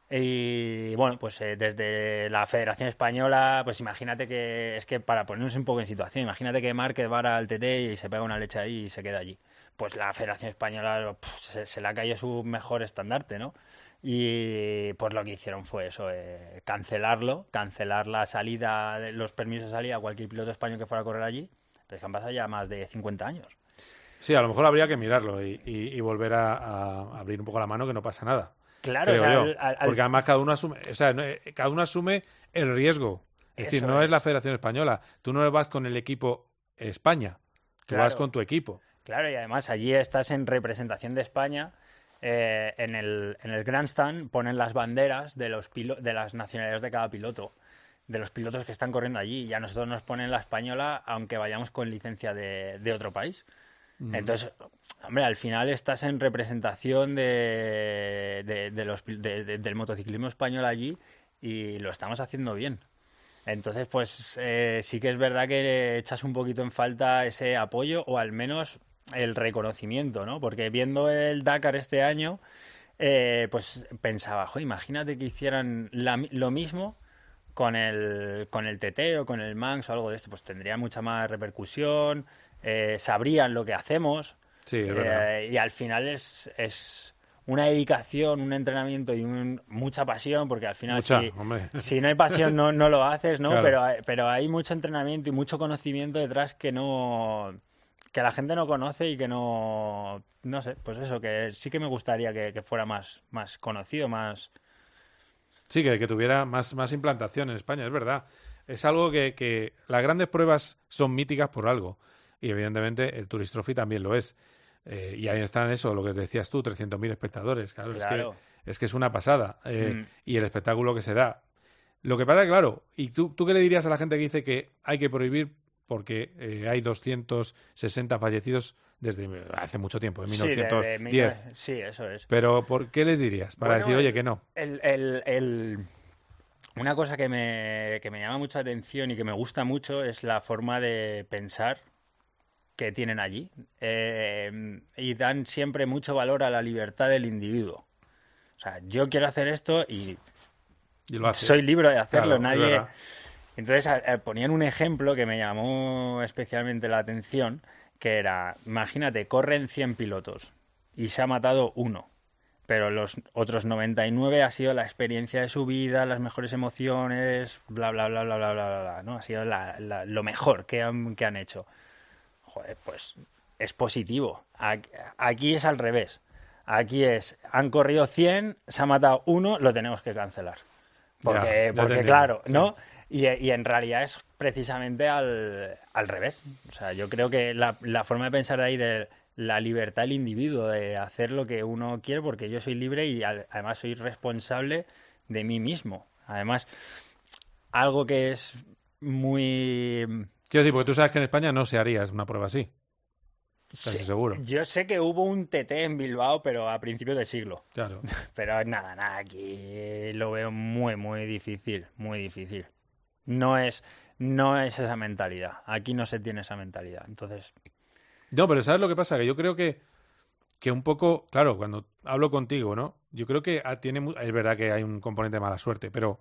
Y bueno, pues eh, desde la Federación Española, pues imagínate que, es que para ponernos un poco en situación, imagínate que Márquez va al TT y se pega una leche ahí y se queda allí. Pues la Federación Española se, se le ha caído su mejor estandarte, ¿no? Y pues lo que hicieron fue eso, eh, cancelarlo, cancelar la salida, los permisos de salida a cualquier piloto español que fuera a correr allí. Pero es que han pasado ya más de 50 años. Sí, a lo mejor habría que mirarlo y, y- y volver a, a abrir un poco la mano que no pasa nada. Claro, creo o sea, yo. al- al- al- Porque además cada uno asume, o sea, no, eh, cada uno asume el riesgo. Es decir, no es. es. la Federación Española. Tú no vas con el equipo España. Tú vas con tu equipo. Claro, y además allí estás en representación de España. eh, en, el, en el Grandstand ponen las banderas de, los pilo- de las nacionalidades de cada piloto, de los pilotos que están corriendo allí. Y a nosotros nos ponen la española, aunque vayamos con licencia de, de otro país. Entonces, hombre, al final estás en representación de, de- los, de- de- del motociclismo español allí y lo estamos haciendo bien. Entonces, pues eh, sí que es verdad que echas un poquito en falta ese apoyo o al menos el reconocimiento, ¿no? Porque viendo el Dakar este año, eh, pues pensaba, "Jo, imagínate que hicieran lo mismo con el, con el TT o con el Manx o algo de esto, pues tendría mucha más repercusión, eh, sabrían lo que hacemos. Sí, es verdad. Eh, y al final es, es una dedicación, un entrenamiento y un- mucha pasión, porque al final Mucha, si, no hay pasión no, no lo haces, ¿no? [laughs] Claro. Pero, hay, pero hay mucho entrenamiento y mucho conocimiento detrás que no que la gente no conoce y que no no sé, pues eso, que sí que me gustaría que, que fuera más, más conocido, más Sí, que, que tuviera más, más implantación en España, es verdad. Es algo que, que las grandes pruebas son míticas por algo. Y evidentemente el Tourist Trophy también lo es. Eh, y ahí están eso, lo que decías tú, 300.000 espectadores. Claro, Claro. Es, que, es que es una pasada. Eh, Mm. Y el espectáculo que se da. Lo que pasa, claro, ¿y tú, tú qué le dirías a la gente que dice que hay que prohibir porque eh, hay 260 fallecidos desde hace mucho tiempo, en 1910? Sí, eso es. Pero ¿por qué les dirías? Para decir, oye, que no. El, el, el... Una cosa que me, que me llama mucha atención y que me gusta mucho es la forma de pensar que tienen allí. Eh, y dan siempre mucho valor a la libertad del individuo. O sea, yo quiero hacer esto y, soy libre de hacerlo. Nadie. Entonces ponían un ejemplo que me llamó especialmente la atención, que era, imagínate, corren 100 pilotos y se ha matado uno, pero los otros 99 ha sido la experiencia de su vida, las mejores emociones, bla, bla, bla, bla, bla, bla, bla, ¿no? Ha sido lo mejor que han, que han hecho. Joder, pues es positivo. Aquí es al revés. Aquí es, han corrido 100, se ha matado uno, lo tenemos que cancelar. Porque, porque claro, ¿no? Y, en realidad es precisamente al, al, revés. O sea, yo creo que la, la, forma de pensar de ahí de la libertad del individuo, de hacer lo que uno quiere, porque yo soy libre y además soy responsable de mí mismo. Además, algo que es muy... Quiero decir, porque tú sabes que en España no se haría una prueba así seguro. Yo sé que hubo un TT en Bilbao, pero a principios de siglo. Claro. [laughs] Pero nada, nada, aquí lo veo muy, muy difícil, muy difícil. No es, no es esa mentalidad. Aquí no se tiene esa mentalidad. Entonces. No, pero ¿sabes lo que pasa? Que yo creo que, que un poco, claro, cuando hablo contigo, ¿no? Yo creo que tiene, es verdad que hay un componente de mala suerte, pero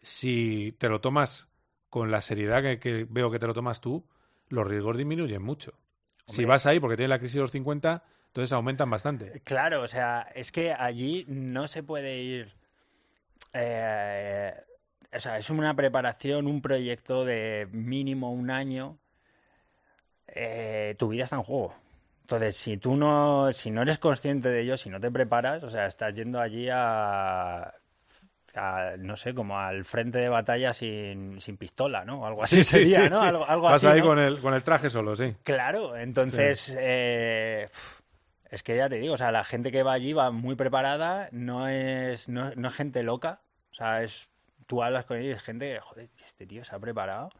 si te lo tomas con la seriedad que veo que te lo tomas tú, los riesgos disminuyen mucho. Si vas ahí porque tiene la crisis de los 50, entonces aumentan bastante. Claro, o sea, es que allí no se puede ir. Eh, o sea, es una preparación, un proyecto de mínimo un año. Eh, tu vida está en juego. Entonces, si tú no, si no eres consciente de ello, si no te preparas, o sea, estás yendo allí a no sé, como al frente de batalla sin, sin pistola, ¿no? Algo así sería, ¿no? Algo, algo Vas ahí con, el, con el traje solo, sí. Claro, entonces, eh, es que ya te digo, o sea, la gente que va allí va muy preparada, no es, no, no es gente loca, o sea, es, tú hablas con ellos y es gente, joder, este tío se ha preparado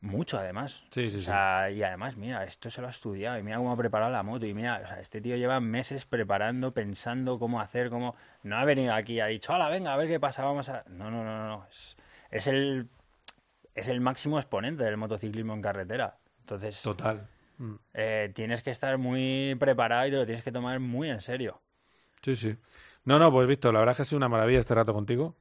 mucho, además. Sí, sí, o sea, Y además, mira, esto se lo ha estudiado y mira cómo ha preparado la moto. Y mira, o sea, este tío lleva meses preparando, pensando cómo hacer, cómo. No ha venido aquí y ha dicho, hola, venga, a ver qué pasa, vamos a. No, no, no, no. Es, es el. Es el máximo exponente del motociclismo en carretera. Entonces. Total. Mm. Eh, tienes que estar muy preparado y te lo tienes que tomar muy en serio. Sí, sí. No, no, pues Víctor, la verdad es que ha sido una maravilla este rato contigo.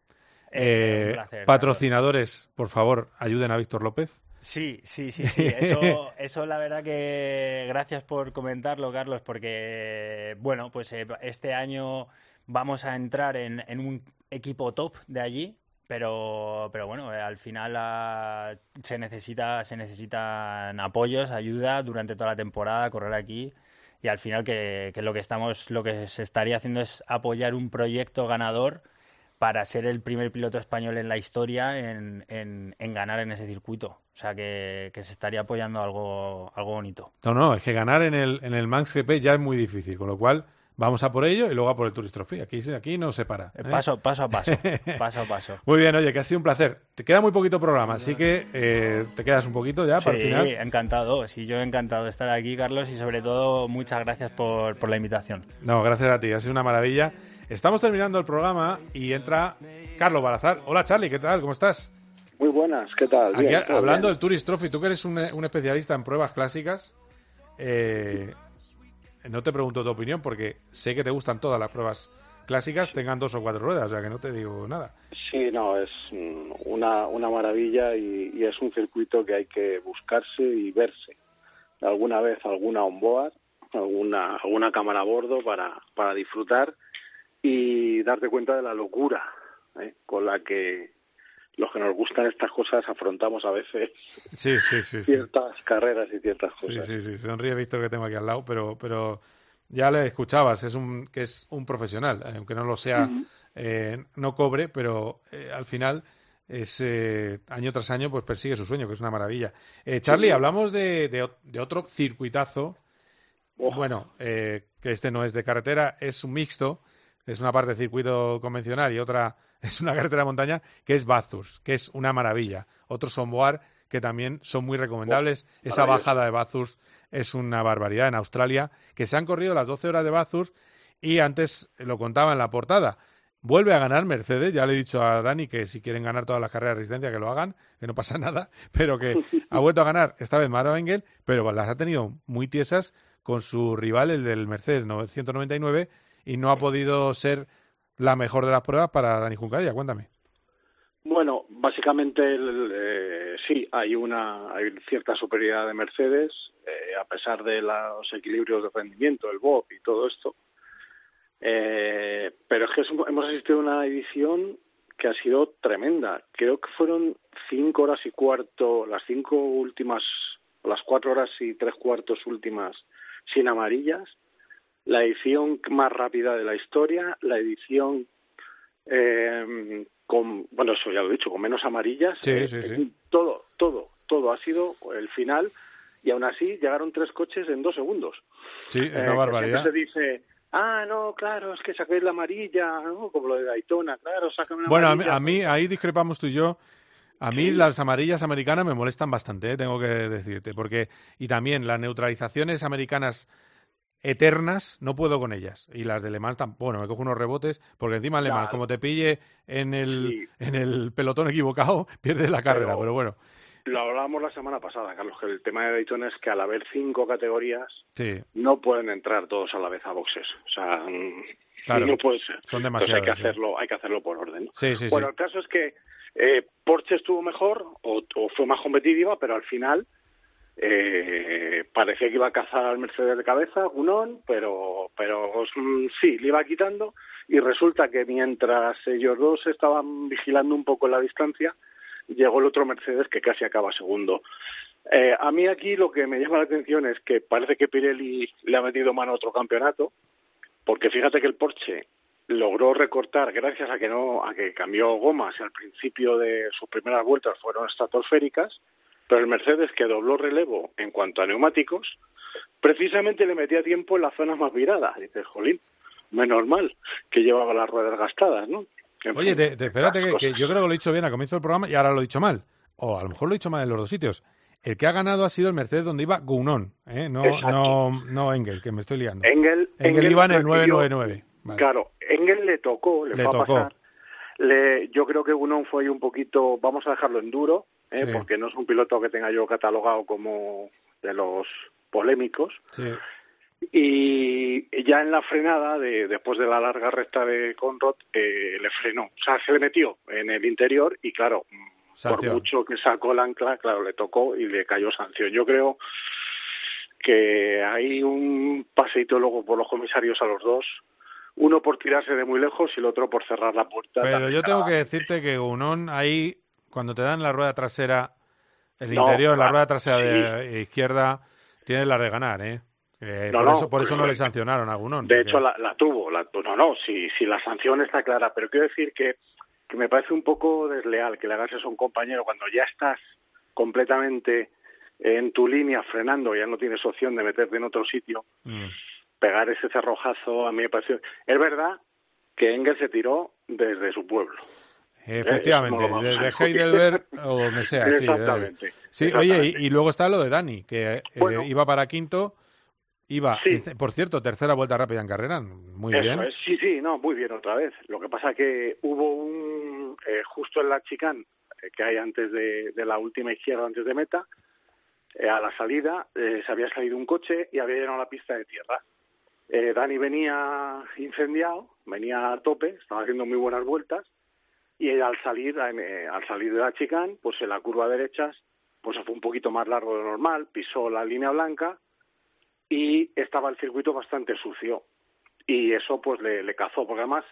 Eh, patrocinadores, por favor, ayuden a Víctor López. Sí, sí, sí, sí. [laughs] Eso, eso la verdad que gracias por comentarlo, Carlos, porque, bueno, pues eh, este año vamos a entrar en, en, un equipo top de allí, pero, pero bueno, eh, al final ah, se, necesita, se necesitan apoyos, ayuda durante toda la temporada, correr aquí y al final que, que lo que estamos, lo que se estaría haciendo es apoyar un proyecto ganador para ser el primer piloto español en la historia en, en, ganar en ese circuito. O sea que, se estaría apoyando algo, algo bonito. No, no, es que ganar en el, en el Manx GP ya es muy difícil, con lo cual vamos a por ello y luego a por el Tourist Trophy. Aquí, aquí no se para. ¿eh? Paso, paso a paso, [laughs] paso a paso. Muy bien, oye, que ha sido un placer. Te queda muy poquito programa, así que eh, te quedas un poquito ya para el final. Sí, encantado. Sí, yo he encantado de estar aquí, Carlos, y sobre todo muchas gracias por, por la invitación. No, gracias a ti, ha sido una maravilla. Estamos terminando el programa y entra Carlos Balazar. Hola Charlie, ¿qué tal? ¿Cómo estás? Muy buenas, ¿qué tal? hablando del Tourist Trophy, tú que eres un, especialista en pruebas clásicas, eh, no te pregunto tu opinión porque sé que te gustan todas las pruebas clásicas, tengan dos o cuatro ruedas, o sea que no te digo nada. Sí, no, es una, una maravilla y, es un circuito que hay que buscarse y verse. Alguna vez alguna onboard, alguna, alguna cámara a bordo para, para disfrutar y darte cuenta de la locura ¿eh? con la que los que nos gustan estas cosas afrontamos a veces [laughs] ciertas carreras y ciertas cosas. Sí, sí, sí. Sonríe Víctor que tengo aquí al lado, pero, pero ya le escuchabas, es un, que es un profesional, aunque no lo sea, eh, no cobre, pero eh, al final es año tras año pues persigue su sueño, que es una maravilla. Charlie, hablamos de, de, otro circuitazo. Oh. Bueno, que este no es de carretera, es un mixto es una parte de circuito convencional y otra [laughs] es una carretera de montaña que es Bathurst, que es una maravilla. Otros son Boar que también son muy recomendables. Esa bajada de Bathurst es una barbaridad en Australia, que se han corrido las 12 horas de Bathurst y antes lo contaba en la portada. Vuelve a ganar Mercedes, ya le he dicho a Dani que si quieren ganar todas las carreras de resistencia que lo hagan, que no pasa [laughs] nada, pero que [laughs] ha vuelto a ganar esta vez Maro Engel, pero las ha tenido muy tiesas con su rival, el del Mercedes 199, y no ha podido ser la mejor de las pruebas para Dani Juncadilla. Cuéntame. Bueno, básicamente eh, sí, hay una hay cierta superioridad de Mercedes, eh, a pesar de los equilibrios de rendimiento, el BOP y todo esto. Eh, pero es que hemos asistido a una edición que ha sido tremenda. Creo que fueron cinco horas y cuarto, las cinco últimas, las cuatro horas y tres cuartos últimas sin amarillas, la edición más rápida de la historia, la edición eh, con, bueno, eso ya lo he dicho, con menos amarillas. Sí, eh, sí, sí. Todo, todo, todo ha sido el final y aún así llegaron tres coches en dos segundos. Sí, es una eh, barbaridad. Se dice, ah, no, claro, es que saquéis la amarilla, ¿no? como lo de Daytona, claro, sácame la bueno, amarilla. Bueno, a mí, ahí discrepamos tú y yo. A mí las amarillas americanas me molestan bastante, tengo que decirte, porque y también las neutralizaciones americanas eternas, no puedo con ellas. Y las de Le Mans, bueno, me cojo unos rebotes, porque encima Le Mans, como te pille en el, en el pelotón equivocado, [laughs] pierdes la carrera, pero, bueno. Lo hablábamos la semana pasada, Carlos, que el tema de Daytona es que al haber cinco categorías, no pueden entrar todos a la vez a boxes. O sea, mm, no puede ser. Son demasiados. hay que hacerlo, hay que hacerlo por orden. Bueno, el caso es que eh, Porsche estuvo mejor o, o, fue más competitiva, pero al final eh, parecía que iba a cazar al Mercedes de cabeza, Gunón, pero, pero mm, sí, le iba quitando y resulta que mientras ellos dos estaban vigilando un poco la distancia, llegó el otro Mercedes que casi acaba segundo. Eh, a mí aquí lo que me llama la atención es que parece que Pirelli le ha metido mano a otro campeonato, porque fíjate que el Porsche logró recortar gracias a que no a que cambió gomas y al principio de sus primeras vueltas fueron estratosféricas pero el Mercedes, que dobló relevo en cuanto a neumáticos, precisamente le metía tiempo en las zonas más viradas. Dices, jolín, menos mal que llevaba las ruedas gastadas, ¿no? Oye, espérate, que, yo creo que lo he dicho bien al comienzo del programa y ahora lo he dicho mal. O a lo mejor lo he dicho mal en los dos sitios. El que ha ganado ha sido el Mercedes donde iba Gounon, ¿eh? no, no, no Engel, que me estoy liando. Engel, Engel, iba en el 999. Claro, Engel le tocó, le, fue a pasar. Le, yo creo que Gounon fue ahí un poquito, vamos a dejarlo en duro, ¿eh? porque no es un piloto que tenga yo catalogado como de los polémicos. Y ya en la frenada, de, después de la larga recta de Conrad, eh, le frenó. O sea, se le metió en el interior y, claro, por mucho que sacó el ancla, claro, le tocó y le cayó sanción. Yo creo que hay un paseito luego por los comisarios a los dos, uno por tirarse de muy lejos y el otro por cerrar la puerta. Pero yo tengo que decirte que Unón ahí cuando te dan la rueda trasera, el interior, la rueda trasera de izquierda, tienes la de ganar, ¿eh? por, eso, por eso no le sancionaron a Gunón. De hecho, la, tuvo. La, no, no, si, si la sanción está clara. Pero quiero decir que, que me parece un poco desleal que le hagas eso a un compañero cuando ya estás completamente en tu línea frenando, ya no tienes opción de meterte en otro sitio, mm. pegar ese cerrojazo a mí me pareció... Es verdad que Engel se tiró desde su pueblo. Efectivamente, desde Heidelberg [laughs] o donde sea. Sí, exactamente. Sí, oye, y, luego está lo de Dani, que eh, iba para quinto, iba, por cierto, tercera vuelta rápida en carrera, muy bien. Sí, sí, no, muy bien otra vez. Lo que pasa que hubo un, eh, justo en la chicane eh, que hay antes de, la última izquierda, antes de meta, a la salida se había salido un coche y había llenado la pista de tierra. Dani venía incendiado, venía a tope, estaba haciendo muy buenas vueltas y al salir eh, al salir de la chicane pues en la curva derecha pues fue un poquito más largo de lo normal pisó la línea blanca y estaba el circuito bastante sucio. Y eso pues le, le cazó porque además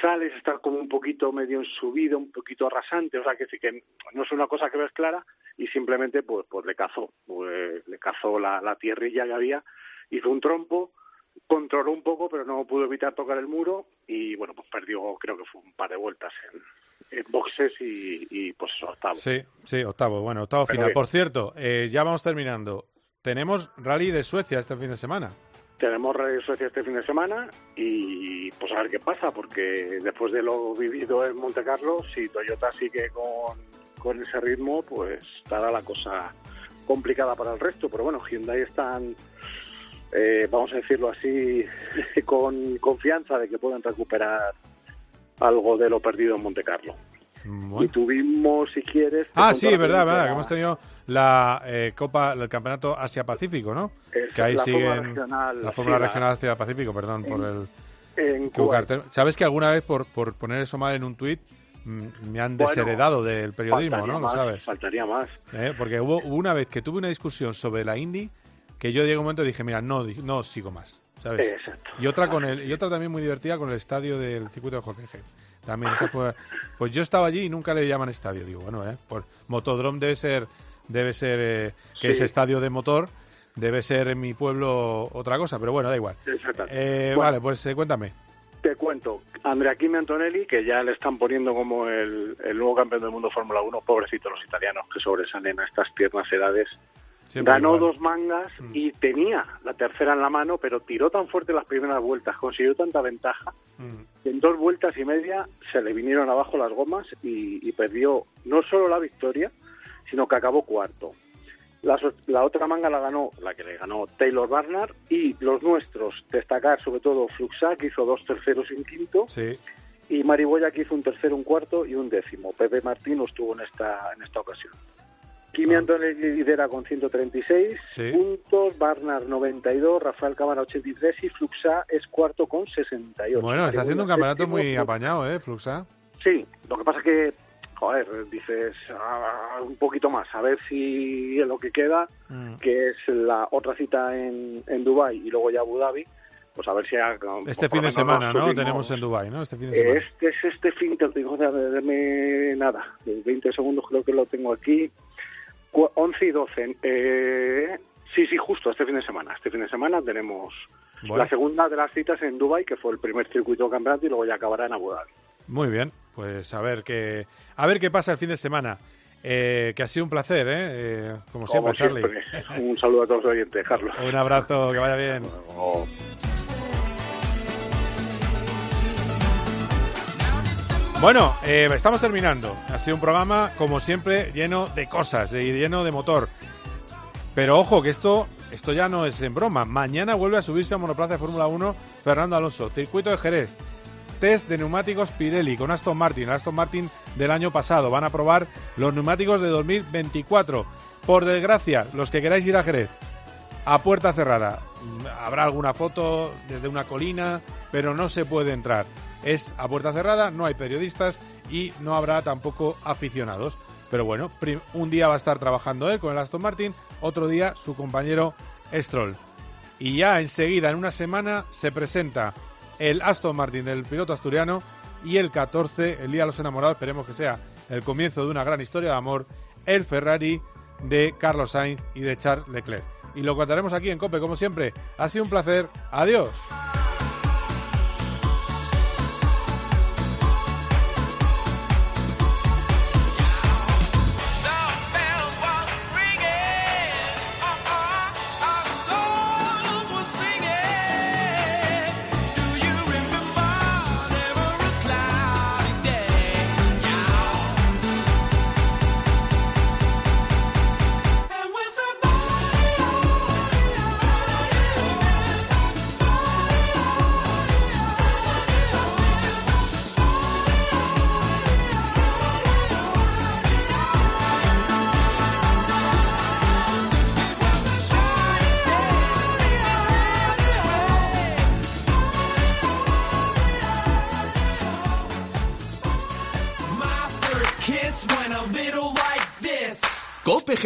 sales está como un poquito medio en subida un poquito rasante o sea que que no es una cosa que ves clara y simplemente pues pues le cazó. Pues, le cazó la, la tierrilla que había hizo un trompo controló un poco, pero no pudo evitar tocar el muro y bueno, pues perdió, creo que fue un par de vueltas en, boxes y, pues octavo. Sí, sí, octavo, bueno, octavo final. Por cierto, eh, ya vamos terminando. Tenemos rally de Suecia este fin de semana. tenemos Rally Suecia este fin de semana y pues a ver qué pasa, porque después de lo vivido en Monte Carlo, si Toyota sigue con, con ese ritmo, pues estará la cosa complicada para el resto. Pero bueno, Hyundai están, eh, vamos a decirlo así, [laughs] con confianza de que puedan recuperar algo de lo perdido en Monte Carlo. Y tuvimos, si quieres... Ah, sí, verdad, verdad, que hemos tenido la eh, Copa, el Campeonato Asia-Pacífico, ¿no? que ahí la regional, la Fórmula sí, Regional Asia-Pacífico, perdón, por el... en ¿Sabes que alguna vez por, por poner eso mal en un tuit mm, me han Bueno, desheredado del periodismo, ¿no? Lo más, sabes. Faltaría más. ¿Eh? Porque hubo, hubo una vez que tuve una discusión sobre la Indy que yo llegué a un momento y dije, mira, no, no sigo más, ¿sabes? Exacto. Y otra con el y otra también muy divertida con el estadio del circuito de Jorge G. También esa fue, pues yo estaba allí y nunca le llaman estadio, digo, bueno, eh, por Motodrome debe ser debe ser eh, que Sí. es estadio de motor, debe ser en mi pueblo otra cosa, pero bueno, da igual. Eh, Bueno. Vale, pues eh, cuéntame. Te cuento, Andrea Kimi Antonelli, que ya le están poniendo como el, el nuevo campeón del mundo Fórmula 1, pobrecito los italianos que sobresalen a estas tiernas edades. Siempre Ganó igual. dos mangas y tenía la tercera en la mano, pero tiró tan fuerte las primeras vueltas, consiguió tanta ventaja, que en dos vueltas y media se le vinieron abajo las gomas y, y perdió no solo la victoria, sino que acabó cuarto. La, la otra manga la ganó, la que le ganó Taylor Barnard, y los nuestros, destacar sobre todo Fluxa, que hizo dos terceros y un quinto, Sí. y Mariboya, que hizo un tercero, un cuarto y un décimo. Pepe Martín no estuvo en esta, en esta ocasión. Kimi Antonelli lidera con 136 Ah. Sí. puntos, Barnard 92, Rafael Cámara 83 y Fluxa es cuarto con 68. Bueno, está haciendo un campeonato muy apañado, ¿eh, Fluxa? Sí, lo que pasa es que, joder, dices ah, un poquito más, a ver si en lo que queda, Mm. que es la otra cita en, en Dubai y luego ya Abu Dhabi, pues a ver si... ha- Este fin de semana, ¿no? últimos- Tenemos en Dubai, ¿no? Este fin de semana. Este es este fin, te digo, de darme nada, de 20 segundos creo que lo tengo aquí. Cu- 11 y 12. Eh, sí, sí, justo este fin de semana. Este fin de semana tenemos Bueno. la segunda de las citas en Dubai, que fue el primer circuito de campeonato, y luego ya acabará en Abu Dhabi. Muy bien, pues a ver qué a ver qué pasa el fin de semana. Eh, que ha sido un placer, ¿eh? Eh, como siempre, Charlie. siempre. Un saludo a todos los oyentes, Carlos. [laughs] Un abrazo, que vaya bien. Bueno, eh, estamos terminando. Ha sido un programa, como siempre, lleno de cosas y lleno de motor. Pero ojo, que esto, esto ya no es en broma. Mañana vuelve a subirse a monoplaza de Fórmula 1 Fernando Alonso. Circuito de Jerez. Test de neumáticos Pirelli con Aston Martin. Aston Martin del año pasado. Van a probar los neumáticos de 2024. Por desgracia, los que queráis ir a Jerez, a puerta cerrada. Habrá alguna foto desde una colina, pero no se puede entrar. Es a puerta cerrada, no hay periodistas y no habrá tampoco aficionados. Pero bueno, un día va a estar trabajando él con el Aston Martin, otro día su compañero Stroll. Y ya enseguida, en una semana, se presenta el Aston Martin del piloto asturiano y el 14, el Día de los Enamorados, esperemos que sea el comienzo de una gran historia de amor, el Ferrari de Carlos Sainz y de Charles Leclerc. Y lo contaremos aquí en Cope, como siempre. Ha sido un placer. Adiós.